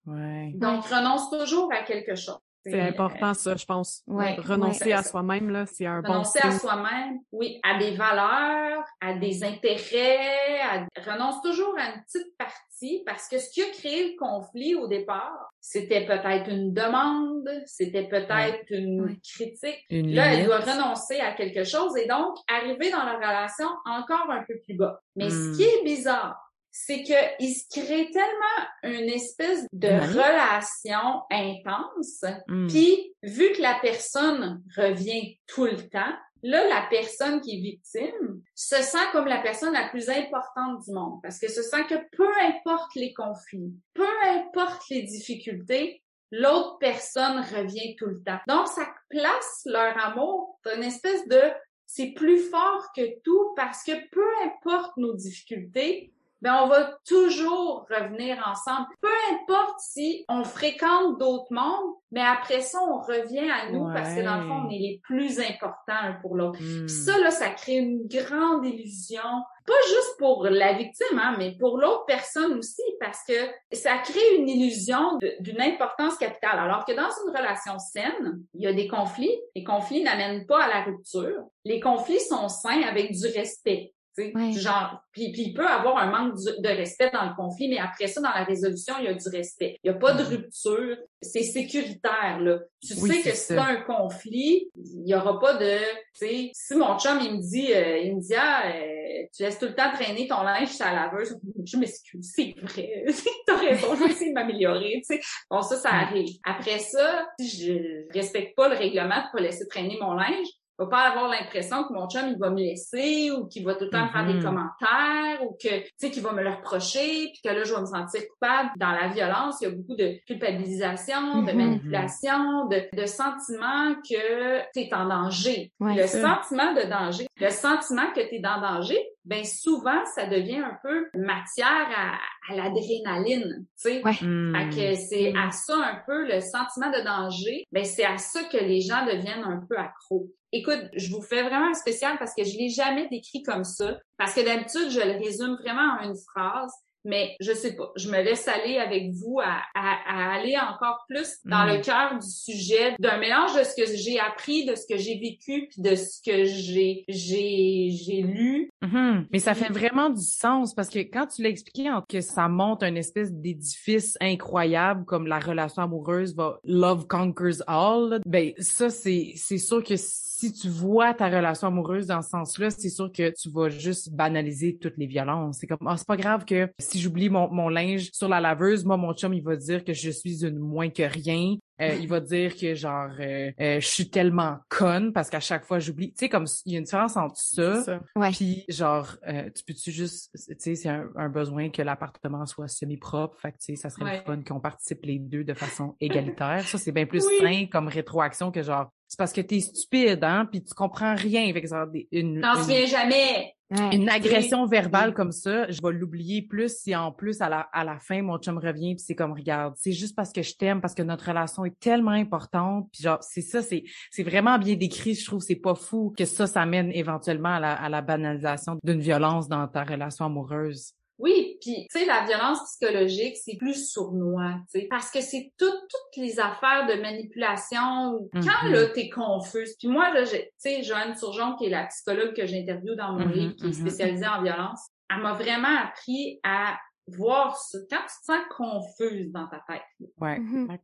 Ouais. Donc, renonce toujours à quelque chose. C'est important, ça, je pense. Ouais, Renoncer ouais. à soi-même, là, c'est un bon renoncer à soi-même, oui, à des valeurs, à des intérêts, à... renonce toujours à une petite partie parce que ce qui a créé le conflit au départ, c'était peut-être une demande, c'était peut-être une critique. Une Là, elle doit renoncer à quelque chose et donc arriver dans la relation encore un peu plus bas. Mais Hmm. ce qui est bizarre, c'est qu'il se crée tellement une espèce de relation intense. Mm. Puis, vu que la personne revient tout le temps, là, la personne qui est victime se sent comme la personne la plus importante du monde parce que se sent que peu importe les conflits, peu importe les difficultés, l'autre personne revient tout le temps. Donc, ça place leur amour dans une espèce de c'est plus fort que tout parce que peu importe nos difficultés, ben on va toujours revenir ensemble. Peu importe si on fréquente d'autres mondes, mais après ça, on revient à nous parce que dans le fond, on est les plus importants pour l'autre. Mm. Puis ça, là, ça crée une grande illusion, pas juste pour la victime, hein, mais pour l'autre personne aussi, parce que ça crée une illusion d'une importance capitale. Alors que dans une relation saine, il y a des conflits. Les conflits n'amènent pas à la rupture. Les conflits sont sains avec du respect. Ouais. Genre, puis, puis il peut avoir un manque de respect dans le conflit, mais après ça, dans la résolution, il y a du respect. Il n'y a pas de rupture. C'est sécuritaire, là. Tu Oui, sais que si t'as un conflit, il n'y aura pas de, tu sais, si mon chum, il me dit, euh, il me dit, ah, euh, tu laisses tout le temps traîner ton linge sur la laveuse, je m'excuse, c'est vrai, t'as raison, je vais essayer de m'améliorer, tu sais. Bon, ça, ça arrive. Après ça, si je respecte pas le règlement de pas laisser traîner mon linge, je vais pas avoir l'impression que mon chum, il va me laisser ou qu'il va tout le temps me faire des Mhm. commentaires ou que, tu sais, qu'il va me le reprocher puis que là, je vais me sentir coupable. Dans la violence, il y a beaucoup de culpabilisation, de Mhm. manipulation, de, de sentiment que tu es en danger. Ouais, le sentiment de danger, le sentiment que tu es en danger, ben souvent, ça devient un peu matière à, à l'adrénaline, tu sais. Ouais. Fait que c'est à ça un peu le sentiment de danger, ben c'est à ça que les gens deviennent un peu accros. Écoute, je vous fais vraiment un spécial parce que je l'ai jamais décrit comme ça, parce que d'habitude je le résume vraiment en une phrase, mais je sais pas, je me laisse aller avec vous à, à, à aller encore plus dans Mm. le cœur du sujet, d'un mélange de ce que j'ai appris, de ce que j'ai vécu, puis de ce que j'ai j'ai j'ai lu. Mhm. Mais ça fait vraiment du sens parce que quand tu l'as expliqué en- que ça monte un espèce d'édifice incroyable comme la relation amoureuse va love conquers all, là, ben ça c'est c'est sûr que si tu vois ta relation amoureuse dans ce sens-là, c'est sûr que tu vas juste banaliser toutes les violences. C'est comme ah c'est pas grave que si j'oublie mon, mon linge sur la laveuse, moi mon chum il va dire que je suis une moins que rien. Euh, il va dire que genre euh, euh, je suis tellement conne parce qu'à chaque fois j'oublie. Tu sais comme il y a une différence entre ça, ça. Puis genre, euh, tu peux-tu juste, tu sais, c'est un, un besoin que l'appartement soit semi-propre, fait que tu sais, ça serait Ouais. le fun qu'on participe les deux de façon égalitaire. Ça, c'est bien plus Oui. sain comme rétroaction que genre, c'est parce que t'es stupide, hein, puis tu comprends rien avec genre des- une, T'en une, souviens jamais. Ouais. une agression verbale comme ça, je vais l'oublier plus si en plus à la, à la fin mon chum revient puis c'est comme regarde, c'est juste parce que je t'aime parce que notre relation est tellement importante puis genre c'est ça c'est c'est vraiment bien décrit, je trouve c'est pas fou que ça ça mène éventuellement à la, à la banalisation d'une violence dans ta relation amoureuse. Oui, puis tu sais la violence psychologique, c'est plus sournois, tu sais, parce que c'est tout- toutes les affaires de manipulation. Quand Mhm. là t'es confuse, puis moi là, j'ai- tu sais, Joanne Surgeon qui est la psychologue que j'interviewe dans mon livre, qui est mhm. spécialisée en violence, elle m'a vraiment appris à voir ça. Quand tu te sens confuse dans ta tête, Ouais.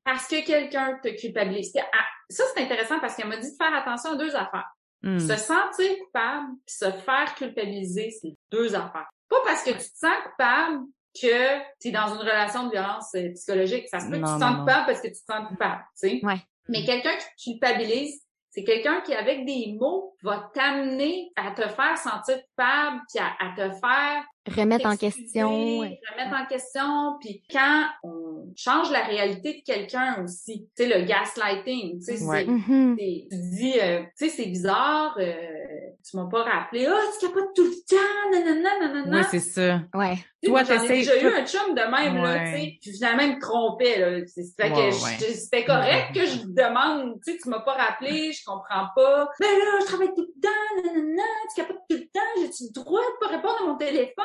Parce que quelqu'un te culpabilise. Ah, Ça, c'est intéressant parce qu'elle m'a dit de faire attention à deux affaires. Mm. Se sentir coupable puis se faire culpabiliser, c'est deux affaires. Pas parce que tu te sens coupable que tu es dans une relation de violence euh, psychologique. Ça se peut que tu te sens coupable parce que tu te sens coupable, tu sais. Ouais. Mais quelqu'un qui te culpabilise, c'est quelqu'un qui, avec des mots, va t'amener à te faire sentir coupable puis à, à te faire Remettre en question. remettre en question. Puis quand on change la réalité de quelqu'un aussi, tu sais, le gaslighting, tu sais, c'est- Ouais. Mhm. c'est- tu dis, euh, tu sais, c'est bizarre, euh, tu m'as pas rappelé, ah, tu capotes tout le temps, nanana, nanana. Ouais, c'est ça. Ouais. Toi, t'essayes- déjà eu un chum de même, là, tu sais, puis finalement, il me trompait, là. Que Ouais, ouais. c'était correct que je demande, tu sais, tu m'as pas rappelé, je comprends pas. Ben là, je travaille tout le temps, nanana, tu capotes tout le temps, j'ai-tu le droit de pas répondre à mon téléphone?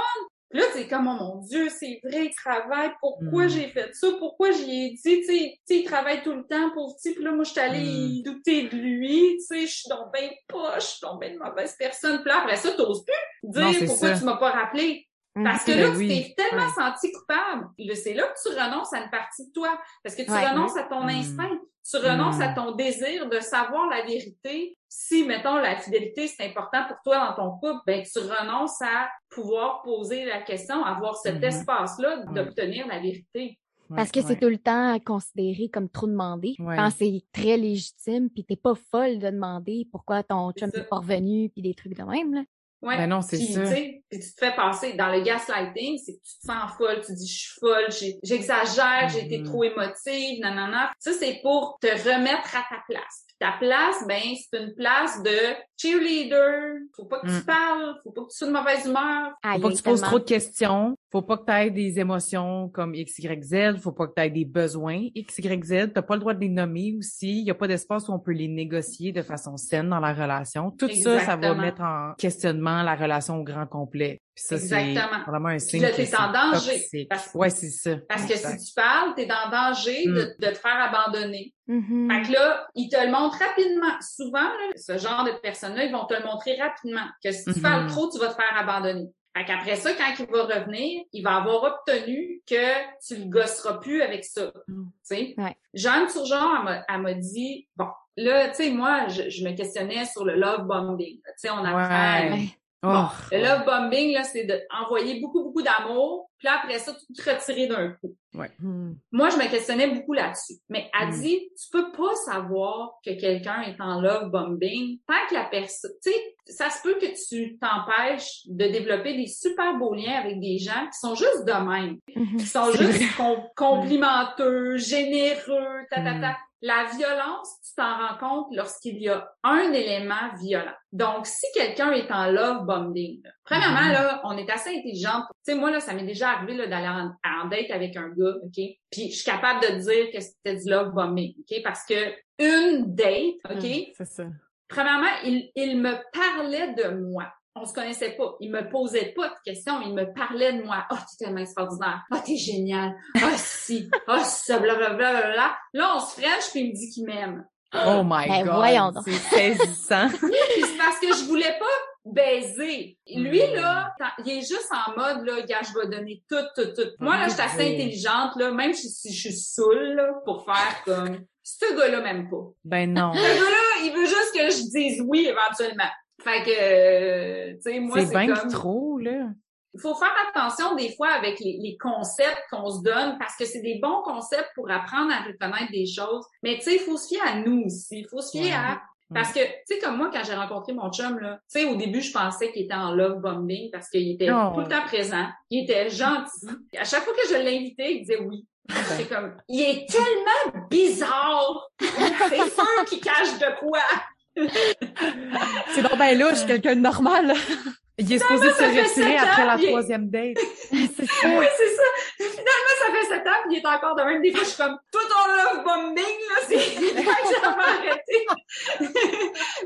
Puis là, c'est comme, oh mon Dieu, c'est vrai, il travaille, pourquoi Mm. j'ai fait ça, pourquoi j'y ai dit, tu sais, il travaille tout le temps, pour petit, puis là, moi, je suis allée Mm. douter de lui, tu sais, je suis donc ben poche, je suis donc ben une mauvaise personne. Puis là, après ça, t'oses plus dire Non, pourquoi ça. tu m'as pas rappelé. Parce que Ben là, tu t'es tellement ouais. senti coupable. Là, C'est là que tu renonces à une partie de toi. Parce que tu Ouais. renonces à ton instinct. Tu renonces à ton désir de savoir la vérité. Si, mettons, la fidélité, c'est important pour toi dans ton couple, ben, tu renonces à pouvoir poser la question, avoir cet Mhm. espace-là d'obtenir la vérité. Parce que Ouais, c'est ouais. tout le temps considéré comme trop demandé. Ouais. Quand c'est très légitime, puis t'es pas folle de demander pourquoi ton chum n'est pas revenu, puis des trucs de même. Là. Ouais. Ben non, c'est Puis, ça. tu sais, puis tu te fais passer dans le gaslighting, c'est que tu te sens folle, tu dis je suis folle, j'ai- j'exagère, j'ai été Mhm. trop émotive, nanana. Ça c'est pour te remettre à ta place. Puis ta place, ben c'est une place de cheerleader. Faut pas que Mm. tu parles, faut pas que tu sois de mauvaise humeur. Faut pas que tu poses tellement. trop de questions. Faut pas que tu aies des émotions comme X, Y, Z. Faut pas que tu aies des besoins X, Y, Z. T'as pas le droit de les nommer aussi. Il y a pas d'espace où on peut les négocier de façon saine dans la relation. Tout ça, ça va mettre en questionnement la relation au grand complet. Puis ça, c'est Exactement. vraiment un signe là, que t'es c'est en danger. Parce- Ouais, c'est ça. Parce que Exact. si tu parles, t'es en danger Mm. de, de te faire abandonner. Mhm. Fait que là, ils te le montrent rapidement. Souvent, là, ce genre de personnes-là, ils vont te le montrer rapidement. Que si tu Mhm. parles trop, tu vas te faire abandonner. Fait qu'après ça, quand il va revenir, il va avoir obtenu que tu le gosseras plus avec ça. Mm. Tu sais? Ouais. Jeanne Turgeon, elle m'a- elle m'a dit, bon, là, tu sais, moi, je, je me questionnais sur le love bombing. Tu sais, on apprend... Ouais. Ouais. Oh. Bon, le love bombing, là, c'est d'envoyer beaucoup, beaucoup d'amour, puis là, après ça, tout retirer d'un coup. Hmm. Moi, je me questionnais beaucoup là-dessus. Mais elle Mm. dit, tu peux pas savoir que quelqu'un est en love bombing tant que la personne, tu sais, ça se peut que tu t'empêches de développer des super beaux liens avec des gens qui sont juste de même, Mhm. qui sont juste com- complimenteux, généreux, ta, ta, ta. La violence, tu t'en rends compte lorsqu'il y a un élément violent. Donc, si quelqu'un est en love bombing, là, premièrement, Mhm. là, on est assez intelligente. Tu sais, moi, là, ça m'est déjà arrivé, d'aller en, en date avec un gars, OK? Puis, je suis capable de dire que c'était du love bombing, OK? Parce que une date, OK? Mm, C'est ça. Premièrement, il, il me parlait de moi. On se connaissait pas. Il me posait pas de questions. Il me parlait de moi. Oh, t'es tellement extraordinaire. Oh, t'es génial. Oh, si. Oh, ça, blablabla. Là, là, on se fraîche puis il me dit qu'il m'aime. Oh my Ben, God. C'est saisissant. C'est parce que je voulais pas baiser. Lui, Mm. là, il est juste en mode, là, gars, je vais donner tout, tout, tout. Moi, là, je suis assez intelligente, là, même si, je suis saoule, là, pour faire comme, ce gars-là même pas. ben non. Ce gars-là, il veut juste que je dise oui éventuellement. Fait que, euh, tu sais, moi, C'est c'est bien comme... trop, là. Il faut faire attention des fois avec les, les concepts qu'on se donne parce que c'est des bons concepts pour apprendre à reconnaître des choses. Mais tu sais, il faut se fier à nous aussi. Il faut se fier Ouais. à... Parce que, tu sais, comme moi, quand j'ai rencontré mon chum, là, tu sais, au début, je pensais qu'il était en love bombing parce qu'il était Oh. tout le temps présent. Il était gentil. À chaque fois que je l'invitais, il disait oui. C'est comme, il est tellement bizarre. C'est sûr qu'il cache de quoi. C'est donc ben louche, quelqu'un de normal. Il est supposé se retirer après la est- troisième date. c'est ça. Oui, c'est ça. Finalement, ça fait sept ans, il est encore de même. Des fois, je suis comme, tout ton love bombing, là, c'est jamais arrêté.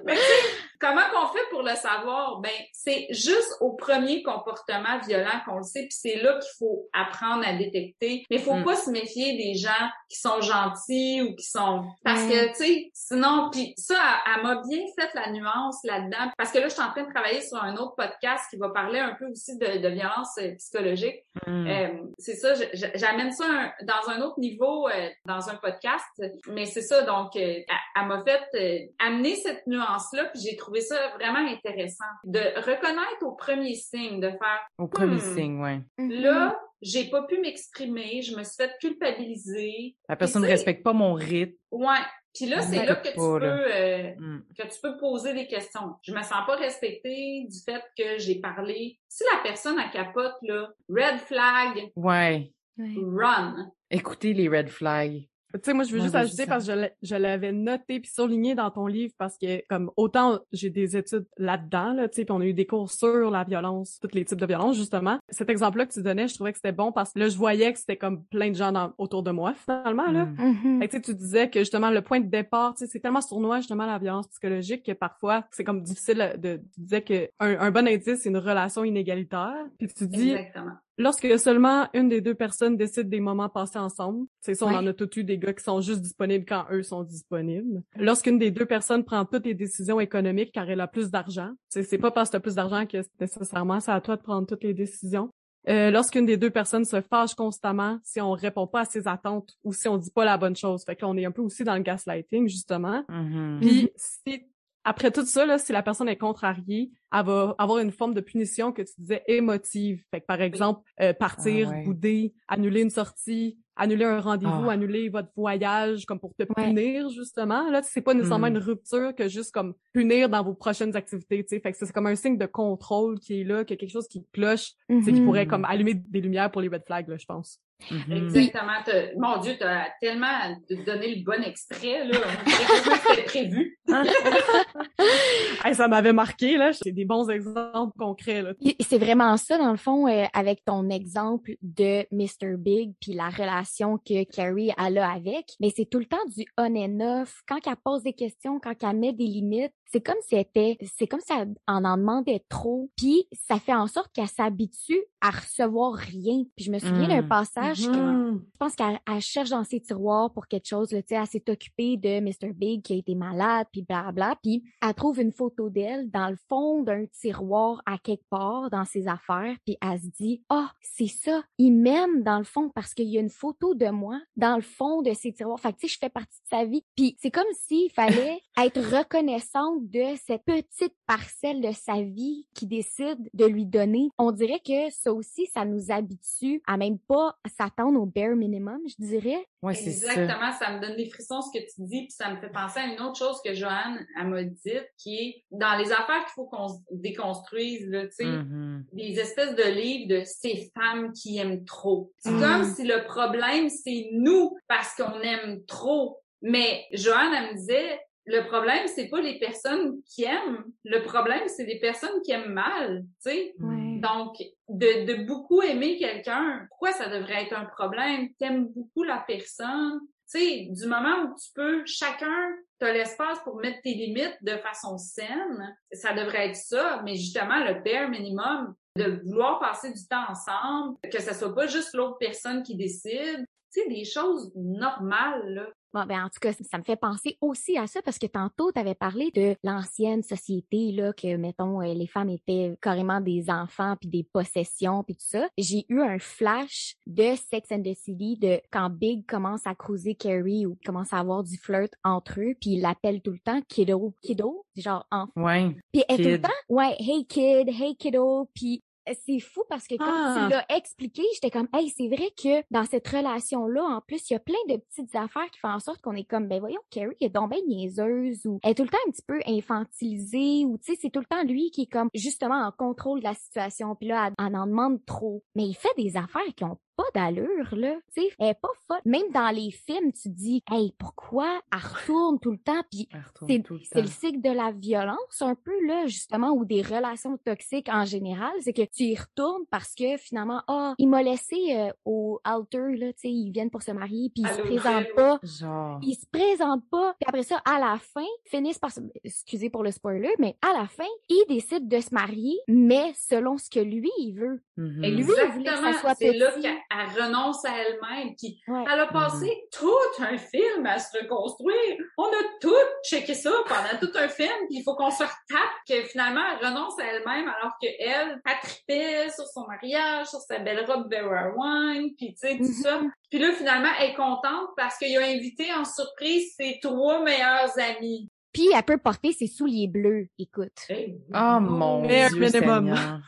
Mais tu sais, comment qu'on fait pour le savoir? Ben, c'est juste au premier comportement violent qu'on le sait, puis c'est là qu'il faut apprendre à détecter. Mais il faut Mm. pas se méfier des gens qui sont gentils ou qui sont... Parce Mm. que, tu sais, sinon, puis ça, elle, m'a bien fait la nuance là-dedans. Parce que là, je suis en train de travailler sur un autre podcast qui va parler un peu aussi de, de violence euh, psychologique. Hmm. Euh, c'est ça, j'amène ça un- dans un autre niveau, euh, dans un podcast, mais c'est ça, donc, euh, elle, elle m'a fait amener cette nuance-là, puis j'ai trouvé ça vraiment intéressant. De reconnaître au premier signe, de faire, Au premier Hmm. signe, ouais. Mhm. là, j'ai pas pu m'exprimer, je me suis fait culpabiliser. La personne ne respecte pas mon rythme. Ouais. Puis là, c'est là que tu pas, peux, euh, Hmm. que tu peux poser des questions. Je me sens pas respectée du fait que j'ai parlé. Si la personne a capote, là, red flag. Ouais. run. Écoutez les red flags. Tu sais, moi, je veux Ouais, juste ajouter parce que je l'avais noté puis souligné dans ton livre parce que, comme, autant j'ai des études là-dedans, là, tu sais, puis on a eu des cours sur la violence, tous les types de violence, justement. Cet exemple-là que tu donnais, je trouvais que c'était bon parce que là, je voyais que c'était comme plein de gens dans- autour de moi, finalement, là. Hmm. Mhm. Fait que, tu sais, tu disais que justement le point de départ, tu sais, c'est tellement sournois justement la violence psychologique que parfois c'est comme difficile de. Tu disais que un, un bon indice c'est une relation inégalitaire. Puis tu dis Exactement. Lorsque seulement une des deux personnes décide des moments passés ensemble, c'est ça, on Ouais. en a tous eu des gars qui sont juste disponibles quand eux sont disponibles. Lorsqu'une des deux personnes prend toutes les décisions économiques car elle a plus d'argent, c'est pas parce que t'as plus d'argent que nécessairement c'est à toi de prendre toutes les décisions. euh, lorsqu'une des deux personnes se fâche constamment, si on répond pas à ses attentes ou si on dit pas la bonne chose. Fait que là, on est un peu aussi dans le gaslighting, justement. Mhm. Puis si après tout ça, là, si la personne est contrariée, elle va avoir une forme de punition que tu disais émotive. Fait que par exemple, euh, partir, Ah ouais. bouder, annuler une sortie, annuler un rendez-vous, Ah. annuler votre voyage, comme pour te Ouais. punir justement. Là, c'est pas nécessairement Mm. une rupture que juste comme punir dans vos prochaines activités. Tu sais, fait que c'est comme un signe de contrôle qui est là, qu'il y a quelque chose qui cloche, tu sais, qui Mhm. pourrait comme allumer des lumières pour les red flags, là, je pense. Mhm. Exactement. T'as- Mon Dieu, t'as tellement donné le bon extrait, là. C'était prévu. Hey, ça m'avait marqué là. C'est des bons exemples concrets là. C'est vraiment ça, dans le fond, euh, avec ton exemple de Mr. Big puis la relation que Carrie elle a avec. Mais c'est tout le temps du on and off. Quand elle pose des questions, quand elle met des limites, c'est comme si était, c'est comme si elle en en demandait trop. Puis ça fait en sorte qu'elle s'habitue à recevoir rien. Puis je me souviens d'un Mm. passage que Mhm. je pense qu'elle elle cherche dans ses tiroirs pour quelque chose. Là, tu sais, elle s'est occupée de Mr. Big qui a été malade, puis blabla. Puis elle trouve une photo d'elle dans le fond d'un tiroir à quelque part dans ses affaires. Puis elle se dit, ah, c'est ça. Il m'aime dans le fond parce qu'il y a une photo de moi dans le fond de ses tiroirs. Fait que tu sais, je fais partie de sa vie. Puis c'est comme s'il fallait être reconnaissante de cette petite parcelle de sa vie qui décide de lui donner. On dirait que ça aussi, ça nous habitue à même pas s'attendre au bare minimum, je dirais. Ouais, c'est ça. Exactement, ça. me donne des frissons ce que tu dis, puis ça me fait penser à une autre chose que Joanne elle m'a dit, qui est dans les affaires qu'il faut qu'on se déconstruise, là, tu sais, Mhm. des espèces de livres de ces femmes qui aiment trop. C'est Mm. comme si le problème, c'est nous, parce qu'on aime trop. Mais Joanne, elle me disait, le problème, c'est pas les personnes qui aiment. Le problème, c'est les personnes qui aiment mal, tu sais. Ouais. Donc, de, de beaucoup aimer quelqu'un, pourquoi ça devrait être un problème? T'aimes beaucoup la personne. Tu sais, du moment où tu peux, chacun t'as l'espace pour mettre tes limites de façon saine, ça devrait être ça. Mais justement, le bare minimum, de vouloir passer du temps ensemble, que ça soit pas juste l'autre personne qui décide. Tu sais, des choses normales, là. Bon, ben, en tout cas, ça me fait penser aussi à ça parce que tantôt, tu avais parlé de l'ancienne société, là, que, mettons, euh, les femmes étaient carrément des enfants puis des possessions puis tout ça. J'ai eu un flash de Sex and the City de quand Big commence à cruiser Carrie ou commence à avoir du flirt entre eux puis il l'appelle tout le temps kiddo, kiddo, genre enfant. Ouais. Puis elle est tout le temps, ouais, hey kid, hey kiddo, puis c'est fou parce que quand Ah. tu l'as expliqué, j'étais comme, hey, c'est vrai que dans cette relation-là, en plus, il y a plein de petites affaires qui font en sorte qu'on est comme, ben voyons, Carrie est donc bien niaiseuse ou elle est tout le temps un petit peu infantilisée ou tu sais, c'est tout le temps lui qui est comme justement en contrôle de la situation. Puis là, elle, elle en demande trop. Mais il fait des affaires qui ont pas d'allure, là. Tu sais, elle est pas folle. Même dans les films, tu dis, hey, pourquoi elle retourne tout le temps? Puis Elle retourne c'est tout le c'est le temps. cycle de la violence un peu là justement ou des relations toxiques en général c'est que tu y retournes parce que finalement ah il m'a laissé euh, au altar là tu sais ils viennent pour se marier puis ils se présentent pas Genre. ils se présentent pas puis après ça à la fin finissent par se... excusez pour le spoiler mais à la fin ils décident de se marier mais selon ce que lui il veut Mhm. lui, il voulait que ça Exactement. soit là petit. Elle renonce à elle-même. Puis Ouais. elle a passé tout un film à se reconstruire. On a tout checké ça pendant tout un film. Puis il faut qu'on se retape que finalement elle renonce à elle-même alors que elle, tripait sur son mariage, sur sa belle robe Vera Wine, puis tu sais tout Mhm. ça. Puis là finalement elle est contente parce qu'il a invité en surprise ses trois meilleurs amis. puis elle peut porter ses souliers bleus écoute Oh mon Dieu minimum.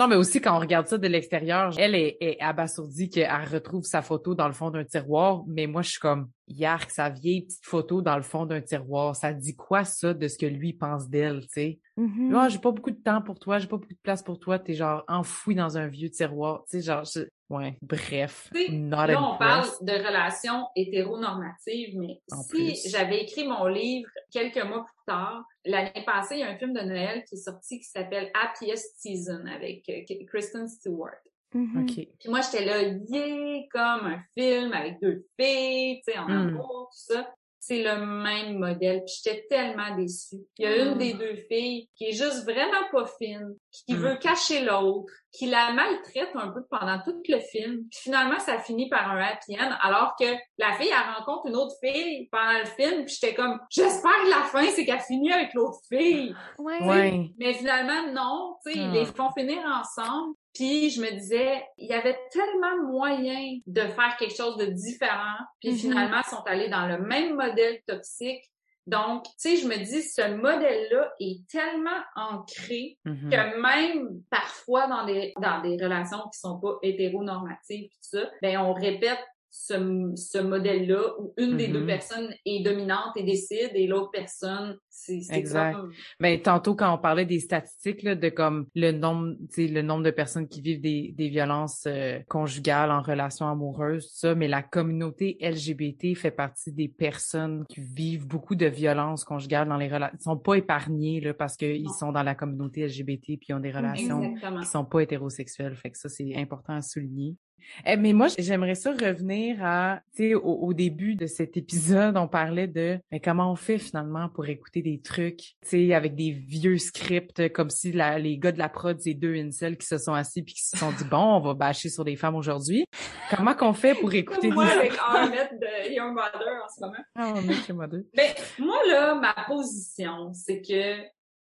Non, mais aussi quand on regarde ça de l'extérieur, elle est, est abasourdie qu'elle retrouve sa photo dans le fond d'un tiroir, mais moi je suis comme yark, sa vieille petite photo dans le fond d'un tiroir, ça dit quoi ça de ce que lui pense d'elle, tu sais? Mhm. Ah, j'ai pas beaucoup de temps pour toi, j'ai pas beaucoup de place pour toi, t'es genre enfoui dans un vieux tiroir, tu sais, genre, je- ouais, bref, Tu sais, not Là, on parle de relations hétéronormatives, mais En si j'avais écrit mon livre quelques mois plus tard, l'année passée, il y a un film de Noël qui est sorti qui s'appelle Happiest Season avec euh, Kristen Stewart. Mhm. OK. Puis moi, j'étais là, yeah, comme un film avec deux filles, tu sais, en Mm. amour, tout ça. C'est le même modèle. Puis j'étais tellement déçue. Il y a une Mm. des deux filles qui est juste vraiment pas fine, qui Mm. veut cacher l'autre, qui la maltraite un peu pendant tout le film. Puis finalement, ça finit par un happy end, alors que la fille, elle rencontre une autre fille pendant le film. Puis j'étais comme, j'espère que la fin, c'est qu'elle finit avec l'autre fille. ouais Ouais. Mais finalement, non. Tu sais, ils Ah. les font finir ensemble. Puis je me disais, il y avait tellement moyen de faire quelque chose de différent. Puis Mhm. finalement, ils sont allés dans le même modèle toxique. Donc, tu sais, je me dis, ce modèle-là est tellement ancré Mhm. que même parfois dans des dans des relations qui sont pas hétéronormatives tout ça, ben on répète ce, ce modèle-là où une des deux Mhm. personnes est dominante et décide et l'autre personne c'est c'est Exact. comme- Ben, tantôt, quand on parlait des statistiques, là, de comme le nombre, le nombre de personnes qui vivent des, des violences euh, conjugales en relation amoureuse, tout ça, mais la communauté LGBT fait partie des personnes qui vivent beaucoup de violences conjugales dans les relations. Ils sont pas épargnés, là, parce qu'ils sont dans la communauté LGBT puis ils ont des relations Exactement. qui sont pas hétérosexuels. Fait que ça, c'est important à souligner. Eh, mais moi, j'aimerais ça revenir à, tu sais, au, au début de cet épisode, on parlait de mais comment on fait finalement pour écouter des trucs, tu sais, avec des vieux scripts, comme si la- les gars de la prod, c'est deux incels qui se sont assis puis qui se sont dit bon, on va bâcher sur des femmes aujourd'hui. Comment qu'on fait pour écouter moi des avec Ahmed de Young Mother en ce moment. Ah, moi. Ben, là, ma position, c'est que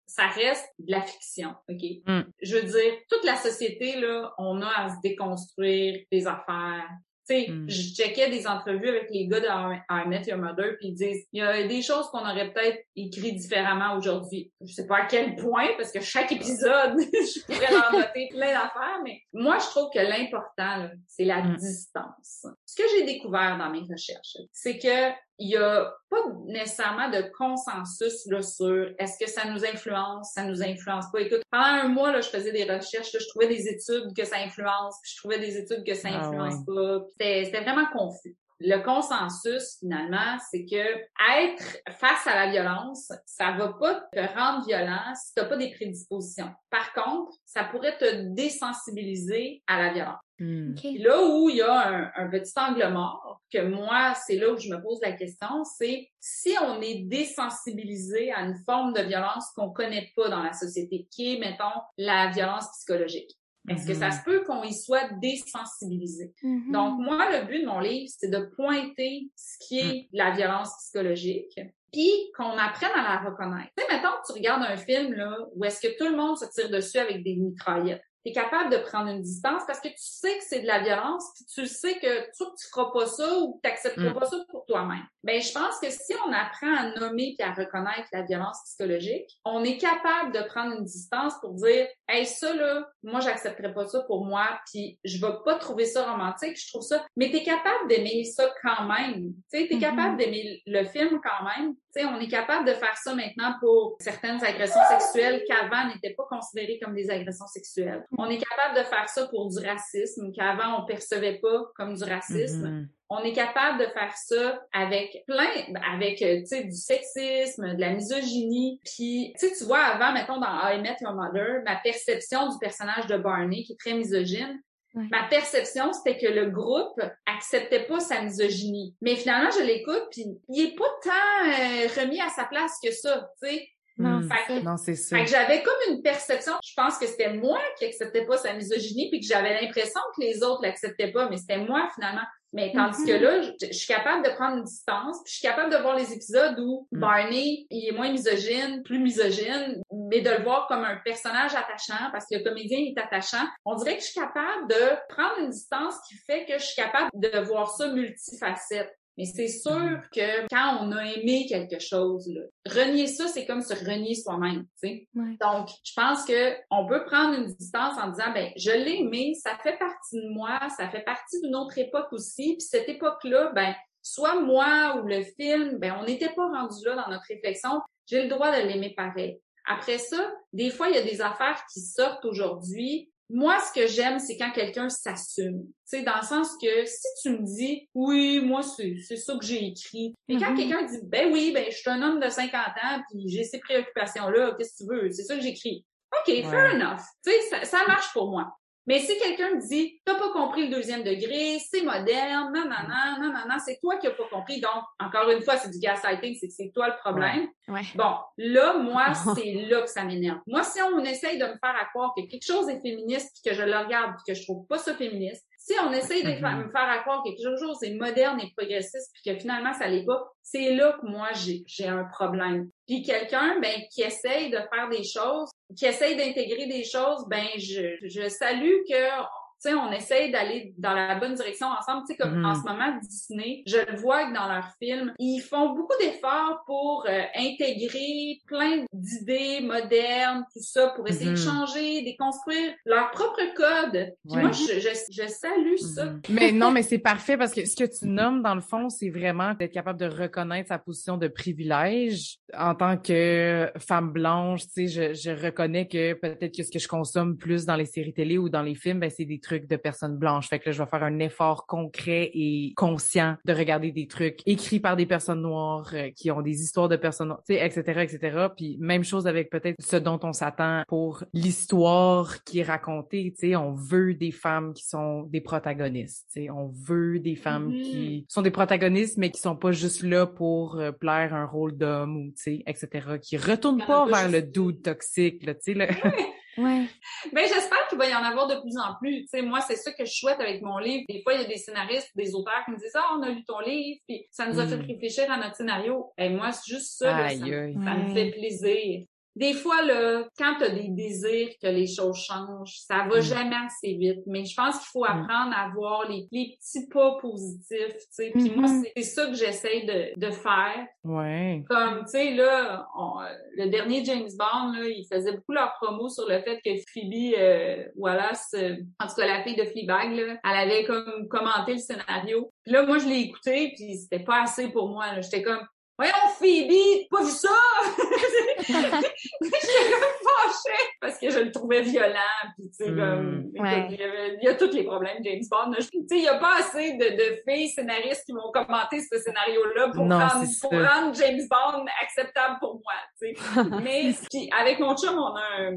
ça reste de la fiction, OK? Mm. Je veux dire, toute la société, là, on a à se déconstruire des affaires. Tu sais, Mm. je checkais des entrevues avec les gars de I Met Your Mother, puis ils disent, il y a des choses qu'on aurait peut-être écrit différemment aujourd'hui. Je sais pas à quel point, parce que chaque épisode, je pourrais leur noter plein d'affaires, mais moi, je trouve que l'important, c'est la Mm. distance. Ce que j'ai découvert dans mes recherches, c'est que il y a pas nécessairement de consensus là, sur est-ce que ça nous influence, ça nous influence pas. Écoute, pendant un mois, là, je faisais des recherches, là, je trouvais des études que ça influence, puis je trouvais des études que ça Ah influence pas. Puis C'était c'était vraiment confus. Le consensus, finalement, c'est que être face à la violence, ça va pas te rendre violent si t'as pas des prédispositions. Par contre, ça pourrait te désensibiliser à la violence. Hmm. OK. Puis là où il y a un, un petit angle mort, que moi, c'est là où je me pose la question, c'est si on est désensibilisé à une forme de violence qu'on connaît pas dans la société, qui est, mettons, la violence psychologique. Est-ce que ça Mhm. se peut qu'on y soit désensibilisé? Mhm. Donc, moi, le but de mon livre, c'est de pointer ce qui est la violence psychologique, puis qu'on apprenne à la reconnaître. Tu sais, mettons que tu regardes un film, là, où est-ce que tout le monde se tire dessus avec des mitraillettes. Tu es capable de prendre une distance parce que tu sais que c'est de la violence, puis tu sais que tu tu feras pas ça ou que tu n'accepteras Mm. pas ça pour toi-même. Ben, je pense que si on apprend à nommer puis à reconnaître la violence psychologique, on est capable de prendre une distance pour dire, hey, ça là, moi j'accepterais pas ça pour moi, puis je vais pas trouver ça romantique, je trouve ça. Mais t'es capable d'aimer ça quand même. Tu t'es Mhm. capable d'aimer le film quand même. Tu sais, on est capable de faire ça maintenant pour certaines agressions sexuelles qu'avant n'étaient pas considérées comme des agressions sexuelles. On est capable de faire ça pour du racisme qu'avant on percevait pas comme du racisme. Mhm. On est capable de faire ça avec plein, avec euh, tu sais du sexisme, de la misogynie. Puis tu vois avant, mettons dans I Met Your Mother, ma perception du personnage de Barney qui est très misogyne. Ma perception, c'était que le groupe acceptait pas sa misogynie. Mais finalement, je l'écoute, puis il est pas tant euh, remis à sa place que ça, tu sais. Non, c'est ça. Non, c'est ça. Fait que j'avais comme une perception, je pense que c'était moi qui acceptais pas sa misogynie, puis que j'avais l'impression que les autres l'acceptaient pas, mais c'était moi finalement. Mais tandis Mhm. que là, je, je suis capable de prendre une distance, puis je suis capable de voir les épisodes où Mm. Barney, il est moins misogyne, plus misogyne, mais de le voir comme un personnage attachant, parce que le comédien est attachant. On dirait que je suis capable de prendre une distance qui fait que je suis capable de voir ça multifacette. Mais c'est sûr Mhm. que quand on a aimé quelque chose, là, renier ça, c'est comme se renier soi-même. Ouais. Donc, je pense que on peut prendre une distance en disant, ben, je l'ai aimé, ça fait partie de moi, ça fait partie d'une autre époque aussi, puis cette époque-là, ben, soit moi ou le film, ben, on n'était pas rendu là dans notre réflexion, j'ai le droit de l'aimer pareil. Après ça, des fois, il y a des affaires qui sortent aujourd'hui. Moi, ce que j'aime, c'est quand quelqu'un s'assume. Tu sais, dans le sens que si tu me dis, oui, moi, c'est c'est ça que j'ai écrit. Et quand Mhm. quelqu'un dit, ben oui, ben, je suis un homme de 50 ans, puis j'ai ces préoccupations-là, qu'est-ce que tu veux? C'est ça que j'écris. OK, fair enough. Tu sais, ça, ça marche pour moi. Mais si quelqu'un me dit, t'as pas compris le deuxième degré, c'est moderne, non, non, non, non, non, non, c'est toi qui as pas compris. Donc, encore une fois, c'est du gaslighting, c'est que c'est toi le problème. Ouais. Bon, là, moi, c'est là que ça m'énerve. Moi, si on essaye de me faire à croire que quelque chose est féministe puis que je le regarde puis que je trouve pas ça féministe, si on essaye de Mhm. me faire croire que quelque chose est moderne et progressiste, puis que finalement ça l'est pas, c'est là que moi j'ai j'ai un problème. Puis quelqu'un ben qui essaye de faire des choses, qui essaye d'intégrer des choses, ben je je salue que sais, on essaye d'aller dans la bonne direction ensemble. Tu sais, comme Mhm. en ce moment, Disney, je le vois que dans leurs films, ils font beaucoup d'efforts pour euh, intégrer plein d'idées modernes, tout ça, pour essayer de Mhm. changer, déconstruire leur propre code. Puis Ouais. moi, je, je, je salue ça. Mhm. Mais non, mais c'est parfait parce que ce que tu nommes, dans le fond, c'est vraiment d'être capable de reconnaître sa position de privilège. En tant que femme blanche, tu sais, je, je reconnais que peut-être que ce que je consomme plus dans les séries télé ou dans les films, ben, c'est des trucs de personnes blanches. Fait que là, je vais faire un effort concret et conscient de regarder des trucs écrits par des personnes noires euh, qui ont des histoires de personnes noires, tu sais, etc., etc. Puis même chose avec peut-être ce dont on s'attend pour l'histoire qui est racontée, tu sais, on veut des femmes qui sont des protagonistes, tu sais, on veut des femmes Mhm. qui sont des protagonistes mais qui sont pas juste là pour euh, plaire un rôle d'homme ou tu sais, etc., qui retournent pas vers le dude toxique, là, tu sais, là. Ouais. Ben, j'espère qu'il va y en avoir de plus en plus. Tu sais, moi, c'est ça que je souhaite avec mon livre. Des fois, il y a des scénaristes, des auteurs qui me disent, ah, on a lu ton livre, puis ça nous a Mm. fait réfléchir à notre scénario. Et moi, c'est juste ça, là, ça, me- ça fait plaisir. Des fois, là, quand tu as des désirs que les choses changent, ça va Mm. jamais assez vite. Mais je pense qu'il faut Mm. apprendre à voir les, les petits pas positifs, tu sais. Puis moi, Mhm. c'est ça que j'essaie de, de faire. Ouais. Comme, tu sais, là, on- le dernier James Bond, là, il faisait beaucoup leur promo sur le fait que Phoebe euh, Wallace, euh, en tout cas la fille de Fleabag, là, elle avait comme commenté le scénario. Puis là, moi, je l'ai écouté, puis c'était pas assez pour moi. J'étais comme, voyons Phoebe, t'as pas vu ça? J'étais comme fâchée parce que je le trouvais violent, puis tu sais, Mm. comme, Ouais. il, y avait- il y a tous les problèmes James Bond. Tu sais, il y a pas assez de, de filles scénaristes qui vont commenter ce scénario-là pour, Non, rendre, pour James Bond acceptable pour moi, tu sais. Mais puis avec mon chum, on a un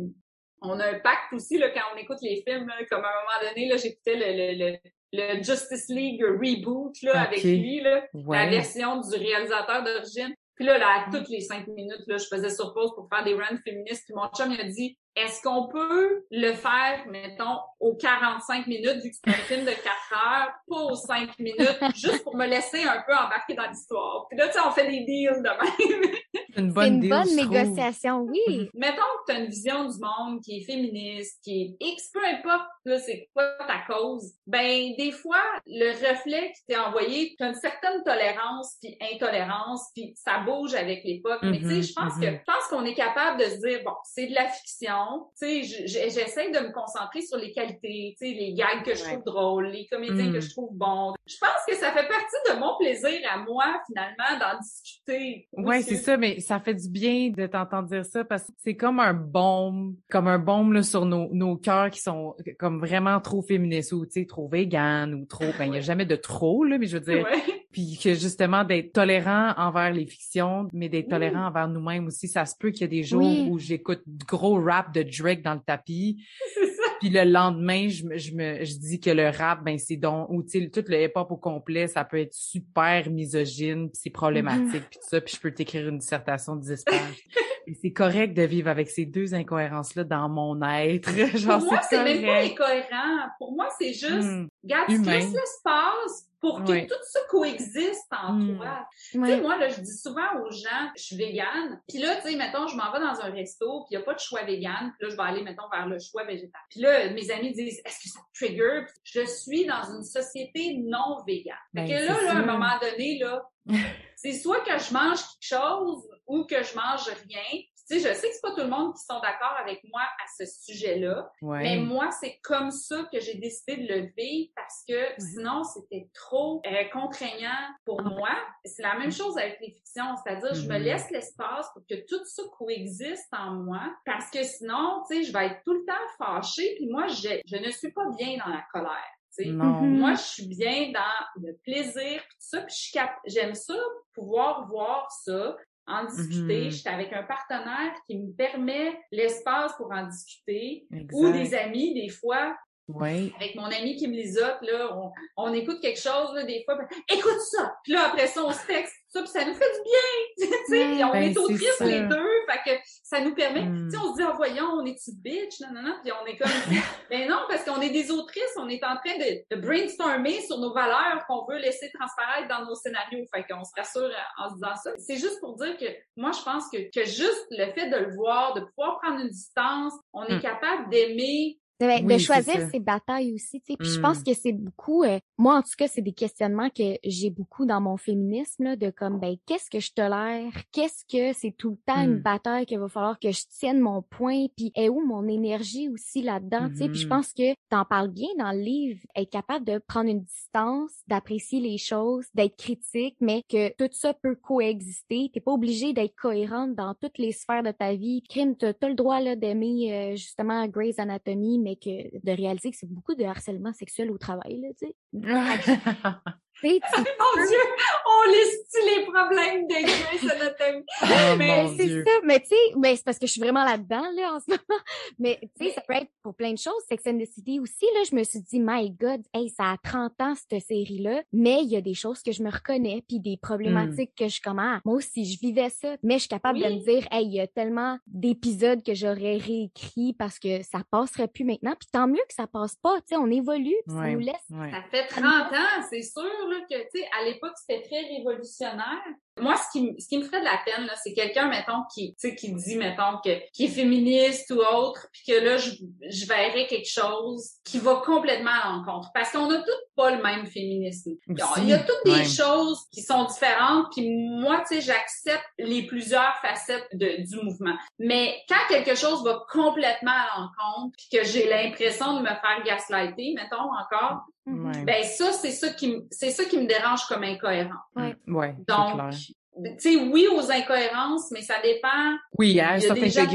on a un pacte aussi là, quand on écoute les films, là, comme à un moment donné, là, j'écoutais le, le, le, le Justice League reboot là, avec lui, là, la version du réalisateur d'origine. Puis là, là, à toutes les cinq minutes, là, je faisais sur pause pour faire des runs féministes. Puis mon chum, il a dit, est-ce qu'on peut le faire, mettons, aux 45 minutes, vu que c'est un film de 4 heures, pas aux 5 minutes, juste pour me laisser un peu embarquer dans l'histoire? Puis là, tu sais, on fait des deals de même. C'est une bonne une deal, bonne trouve. négociation, oui. Mettons que tu as une vision du monde qui est féministe, qui est X, peu importe, là, c'est quoi ta cause. Ben, des fois, le reflet qui t'est envoyé, tu as une certaine tolérance puis intolérance, puis ça bouge avec l'époque. Mais tu sais, je pense que mhm. je pense qu'on est capable de se dire, bon, c'est de la fiction. Tu sais, je- je- j'essaie de me concentrer sur les qualités, tu sais, les gags que je Ouais. trouve drôles, les comédiens Mm. que je trouve bons. Je pense que ça fait partie de mon plaisir à moi, finalement, d'en discuter. Ouais, aussi. c'est ça, mais ça fait du bien de t'entendre dire ça parce que c'est comme un baume, comme un baume là, sur nos, nos cœurs qui sont comme vraiment trop féministes ou tu sais trop vegan ou trop. Ben il y a jamais de trop là, mais je veux dire, Ouais. Puis que justement d'être tolérant envers les fictions, mais d'être Oui. tolérant envers nous-mêmes aussi. Ça se peut qu'il y a des jours Oui. où j'écoute gros rap de Drake dans le tapis, C'est ça. Puis le lendemain je me je me je dis que le rap ben c'est donc ou tu sais tout le hip-hop au complet, ça peut être super misogyne, puis c'est problématique puis tout ça, puis je peux t'écrire une dissertation de 10 pages. Et c'est correct de vivre avec ces deux incohérences là dans mon être. Genre Pour moi, c'est même pas incohérent. Pour moi, c'est juste, Hmm. regarde, tu laisses l'espace pour que tout ça coexiste en Hmm. toi. Tu sais, moi, là, je dis souvent aux gens, je suis végane. Puis là, tu sais, mettons, je m'en vais dans un resto, puis il n'y a pas de choix végane. Puis là, je vais aller, mettons, vers le choix végétal. Puis là, mes amis disent, est-ce que ça te trigger? Je suis dans une société non végane. Fait Ben, que là, là, à un moment donné, là, c'est soit que je mange quelque chose ou que je mange rien. Tu sais, je sais que c'est pas tout le monde qui sont d'accord avec moi à ce sujet-là. Ouais. Mais moi, c'est comme ça que j'ai décidé de le vivre parce que sinon, c'était trop euh, contraignant pour moi. C'est la même chose avec les fictions, c'est-à-dire je me Mhm. laisse l'espace pour que tout ça coexiste en moi parce que sinon, tu sais, je vais être tout le temps fâchée puis moi, je, je ne suis pas bien dans la colère. tu sais. non. Mhm. Moi, je suis bien dans le plaisir tout ça, puis je suis cap- j'aime ça pouvoir voir ça, en discuter. Mhm. Je suis avec un partenaire qui me permet l'espace pour en discuter Exact. ou des amis, des fois, Oui. avec mon ami Kim Lizotte, là, on, on écoute quelque chose, là, des fois, ben, écoute ça! Puis là, après ça, on se texte ça, puis ça nous fait du bien! tu sais, on Ben, est au triste les deux, fait que ça nous permet, Mm. tu sais, on se dit, ah, voyons, on est-tu bitch? Non, non, non, puis on est comme, mais non, parce qu'on est des autrices, on est en train de, de brainstormer sur nos valeurs qu'on veut laisser transparaître dans nos scénarios, fait qu'on se rassure en se disant ça. C'est juste pour dire que moi, je pense que, que juste le fait de le voir, de pouvoir prendre une distance, on est Mm. capable d'aimer De, de Oui, c'est choisir ses batailles aussi, tu sais. Puis je pense que c'est beaucoup, euh, moi en tout cas, c'est des questionnements que j'ai beaucoup dans mon féminisme, là, de comme, ben, qu'est-ce que je tolère? Qu'est-ce que c'est tout le temps une Mm. bataille qu'il va falloir que je tienne mon point? Puis est où mon énergie aussi là-dedans, tu sais? Puis je Mhm. pense que t'en parles bien dans le livre, être capable de prendre une distance, d'apprécier les choses, d'être critique, mais que tout ça peut coexister. T'es pas obligé d'être cohérente dans toutes les sphères de ta vie. Crime, t'as t'as le droit là d'aimer euh, justement Grey's Anatomy, mais que de réaliser que c'est beaucoup de harcèlement sexuel au travail, là, tu sais. Tu sais, tu- Mon Dieu, on liste les problèmes de Grey's Anatomy. oh Mais c'est ça, mais tu sais, mais c'est parce que je suis vraiment là-dedans, là, en ce moment. Mais, tu sais, ça peut être pour plein de choses. Sex and the City aussi, là, je me suis dit, my God, hey, ça a 30 ans, cette série-là. Mais il y a des choses que je me reconnais, puis des problématiques que je comment. Moi aussi, je vivais ça. Mais je suis capable de me dire, hey, il y a tellement d'épisodes que j'aurais réécrits parce que ça passerait plus maintenant. Puis tant mieux que ça passe pas, tu sais, on évolue, puis ça nous laisse Ouais. Ça fait 30 ans, c'est sûr là, que, tu sais, à l'époque, c'était très révolutionnaire. Moi, ce qui, ce qui me ferait de la peine, là, c'est quelqu'un, mettons, qui, tu sais, qui dit, mettons, que, qui est féministe ou autre, puis que là, je, je verrais quelque chose qui va complètement à l'encontre. Parce qu'on a toutes pas le même féminisme. Il y a- il y a toutes des Ouais. choses qui sont différentes, puis moi, tu sais, j'accepte les plusieurs facettes de, du mouvement. Mais quand quelque chose va complètement à l'encontre, puis que j'ai l'impression de me faire gaslighter, mettons, encore. Ouais. ben ça, c'est ça qui me, c'est ça qui me dérange comme incohérent. Ouais. Ouais, c'est Donc, tu sais, oui aux incohérences, mais ça dépend. Oui, hein, ça des gens- là.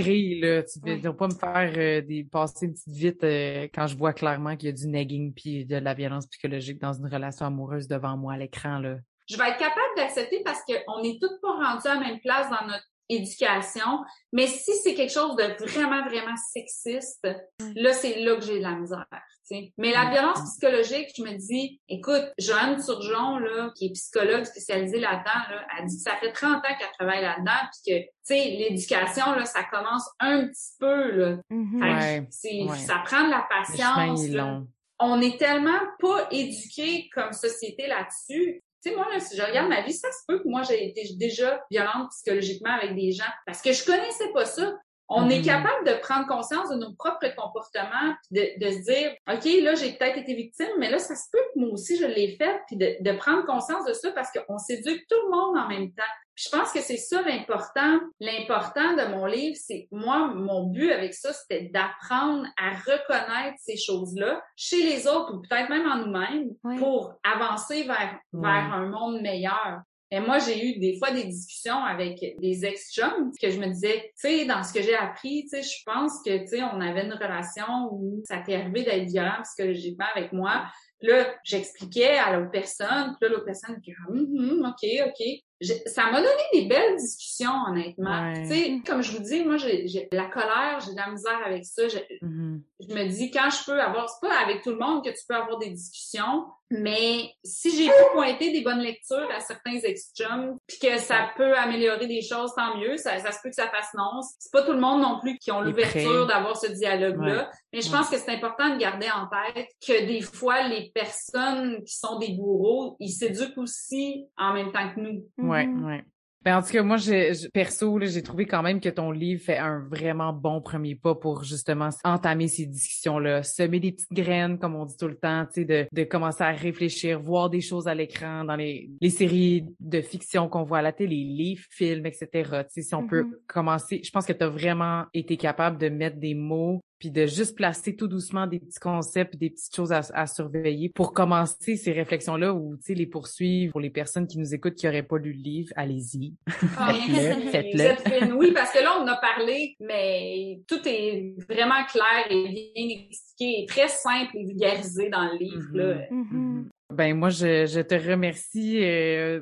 Tu Ouais. ne vas pas me faire euh, des, passer une petite vite euh, quand je vois clairement qu'il y a du nagging puis de la violence psychologique dans une relation amoureuse devant moi à l'écran, là. Je vais être capable d'accepter parce qu'on n'est toutes pas rendues à la même place dans notre éducation. Mais si c'est quelque chose de vraiment, vraiment sexiste, là, c'est là que j'ai de la misère. tu sais. Mais la violence psychologique, je me dis, écoute, Joanne Turgeon, là, qui est psychologue spécialisée là-dedans, là, elle dit que ça fait 30 ans qu'elle travaille là-dedans, puis que, tu sais, l'éducation, là, ça commence un petit peu, là. Mhm. Ouais, ouais. ça prend de la Le chemin patience. est long. On est tellement pas éduqués comme société là-dessus. Tu sais, moi, là, si je regarde ma vie, ça se peut que moi, j'ai été déjà violente psychologiquement avec des gens parce que je connaissais pas ça. On est Mhm. capable de prendre conscience de nos propres comportements, puis de, de se dire, OK, là, j'ai peut-être été victime, mais là, ça se peut que moi aussi, je l'ai fait, puis de, de prendre conscience de ça parce qu'on s'éduque tout le monde en même temps. Puis je pense que c'est ça l'important. L'important de mon livre, c'est moi, mon but avec ça, c'était d'apprendre à reconnaître ces choses-là chez les autres ou peut-être même en nous-mêmes pour avancer vers, vers un monde meilleur. Et moi, j'ai eu des fois des discussions avec des ex-chums que je me disais, tu sais, dans ce que j'ai appris, tu sais, je pense que, tu sais, on avait une relation où ça t'est arrivé d'être violent psychologiquement avec moi. Puis là, j'expliquais à l'autre personne, puis là, l'autre personne était comme, hum, OK, OK. Je- ça m'a donné des belles discussions, honnêtement. Ouais. Tu sais, comme je vous dis, moi, j'ai la colère, j'ai de la misère avec ça. Je, Mhm. Je me dis quand je peux avoir, c'est pas avec tout le monde que tu peux avoir des discussions, mais si j'ai pu pointer des bonnes lectures à certains ex-chums, puis que ça peut améliorer des choses, tant mieux. Ça, ça se peut que ça fasse non. C'est pas tout le monde non plus qui ont l'ouverture d'avoir ce dialogue-là. Ouais. Mais je Ouais. pense que c'est important de garder en tête que des fois, les personnes qui sont des bourreaux, ils s'éduquent aussi en même temps que nous. Ouais, Mhm. ouais. Ben, en tout cas, moi, j'ai, perso, là, j'ai trouvé quand même que ton livre fait un vraiment bon premier pas pour justement entamer ces discussions-là, semer des petites graines, comme on dit tout le temps, tu sais, de, de commencer à réfléchir, voir des choses à l'écran, dans les, les séries de fiction qu'on voit à la télé, les films, etc. Tu sais, si on peut Mhm. commencer, je pense que tu as vraiment été capable de mettre des mots puis de juste placer tout doucement des petits concepts, des petites choses à, à surveiller pour commencer ces réflexions-là ou tu sais les poursuivre pour les personnes qui nous écoutent qui n'auraient pas lu le livre, allez-y. Ah, Faites-le. Oui, parce que là, on en a parlé, mais tout est vraiment clair et bien expliqué et très simple et vulgarisé dans le livre. Là. Mhm. Ben moi, je, je te remercie euh,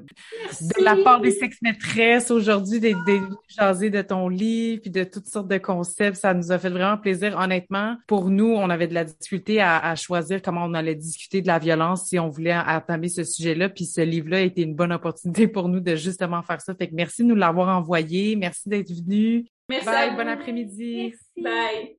de la part des sex-maîtresses aujourd'hui d'être jaser de ton livre puis de toutes sortes de concepts. Ça nous a fait vraiment plaisir. Honnêtement, pour nous, on avait de la difficulté à, à choisir comment on allait discuter de la violence si on voulait entamer ce sujet-là. Puis ce livre-là a été une bonne opportunité pour nous de justement faire ça. Fait que merci de nous l'avoir envoyé. Merci d'être venu. Merci. Bye, bon après-midi. Bye.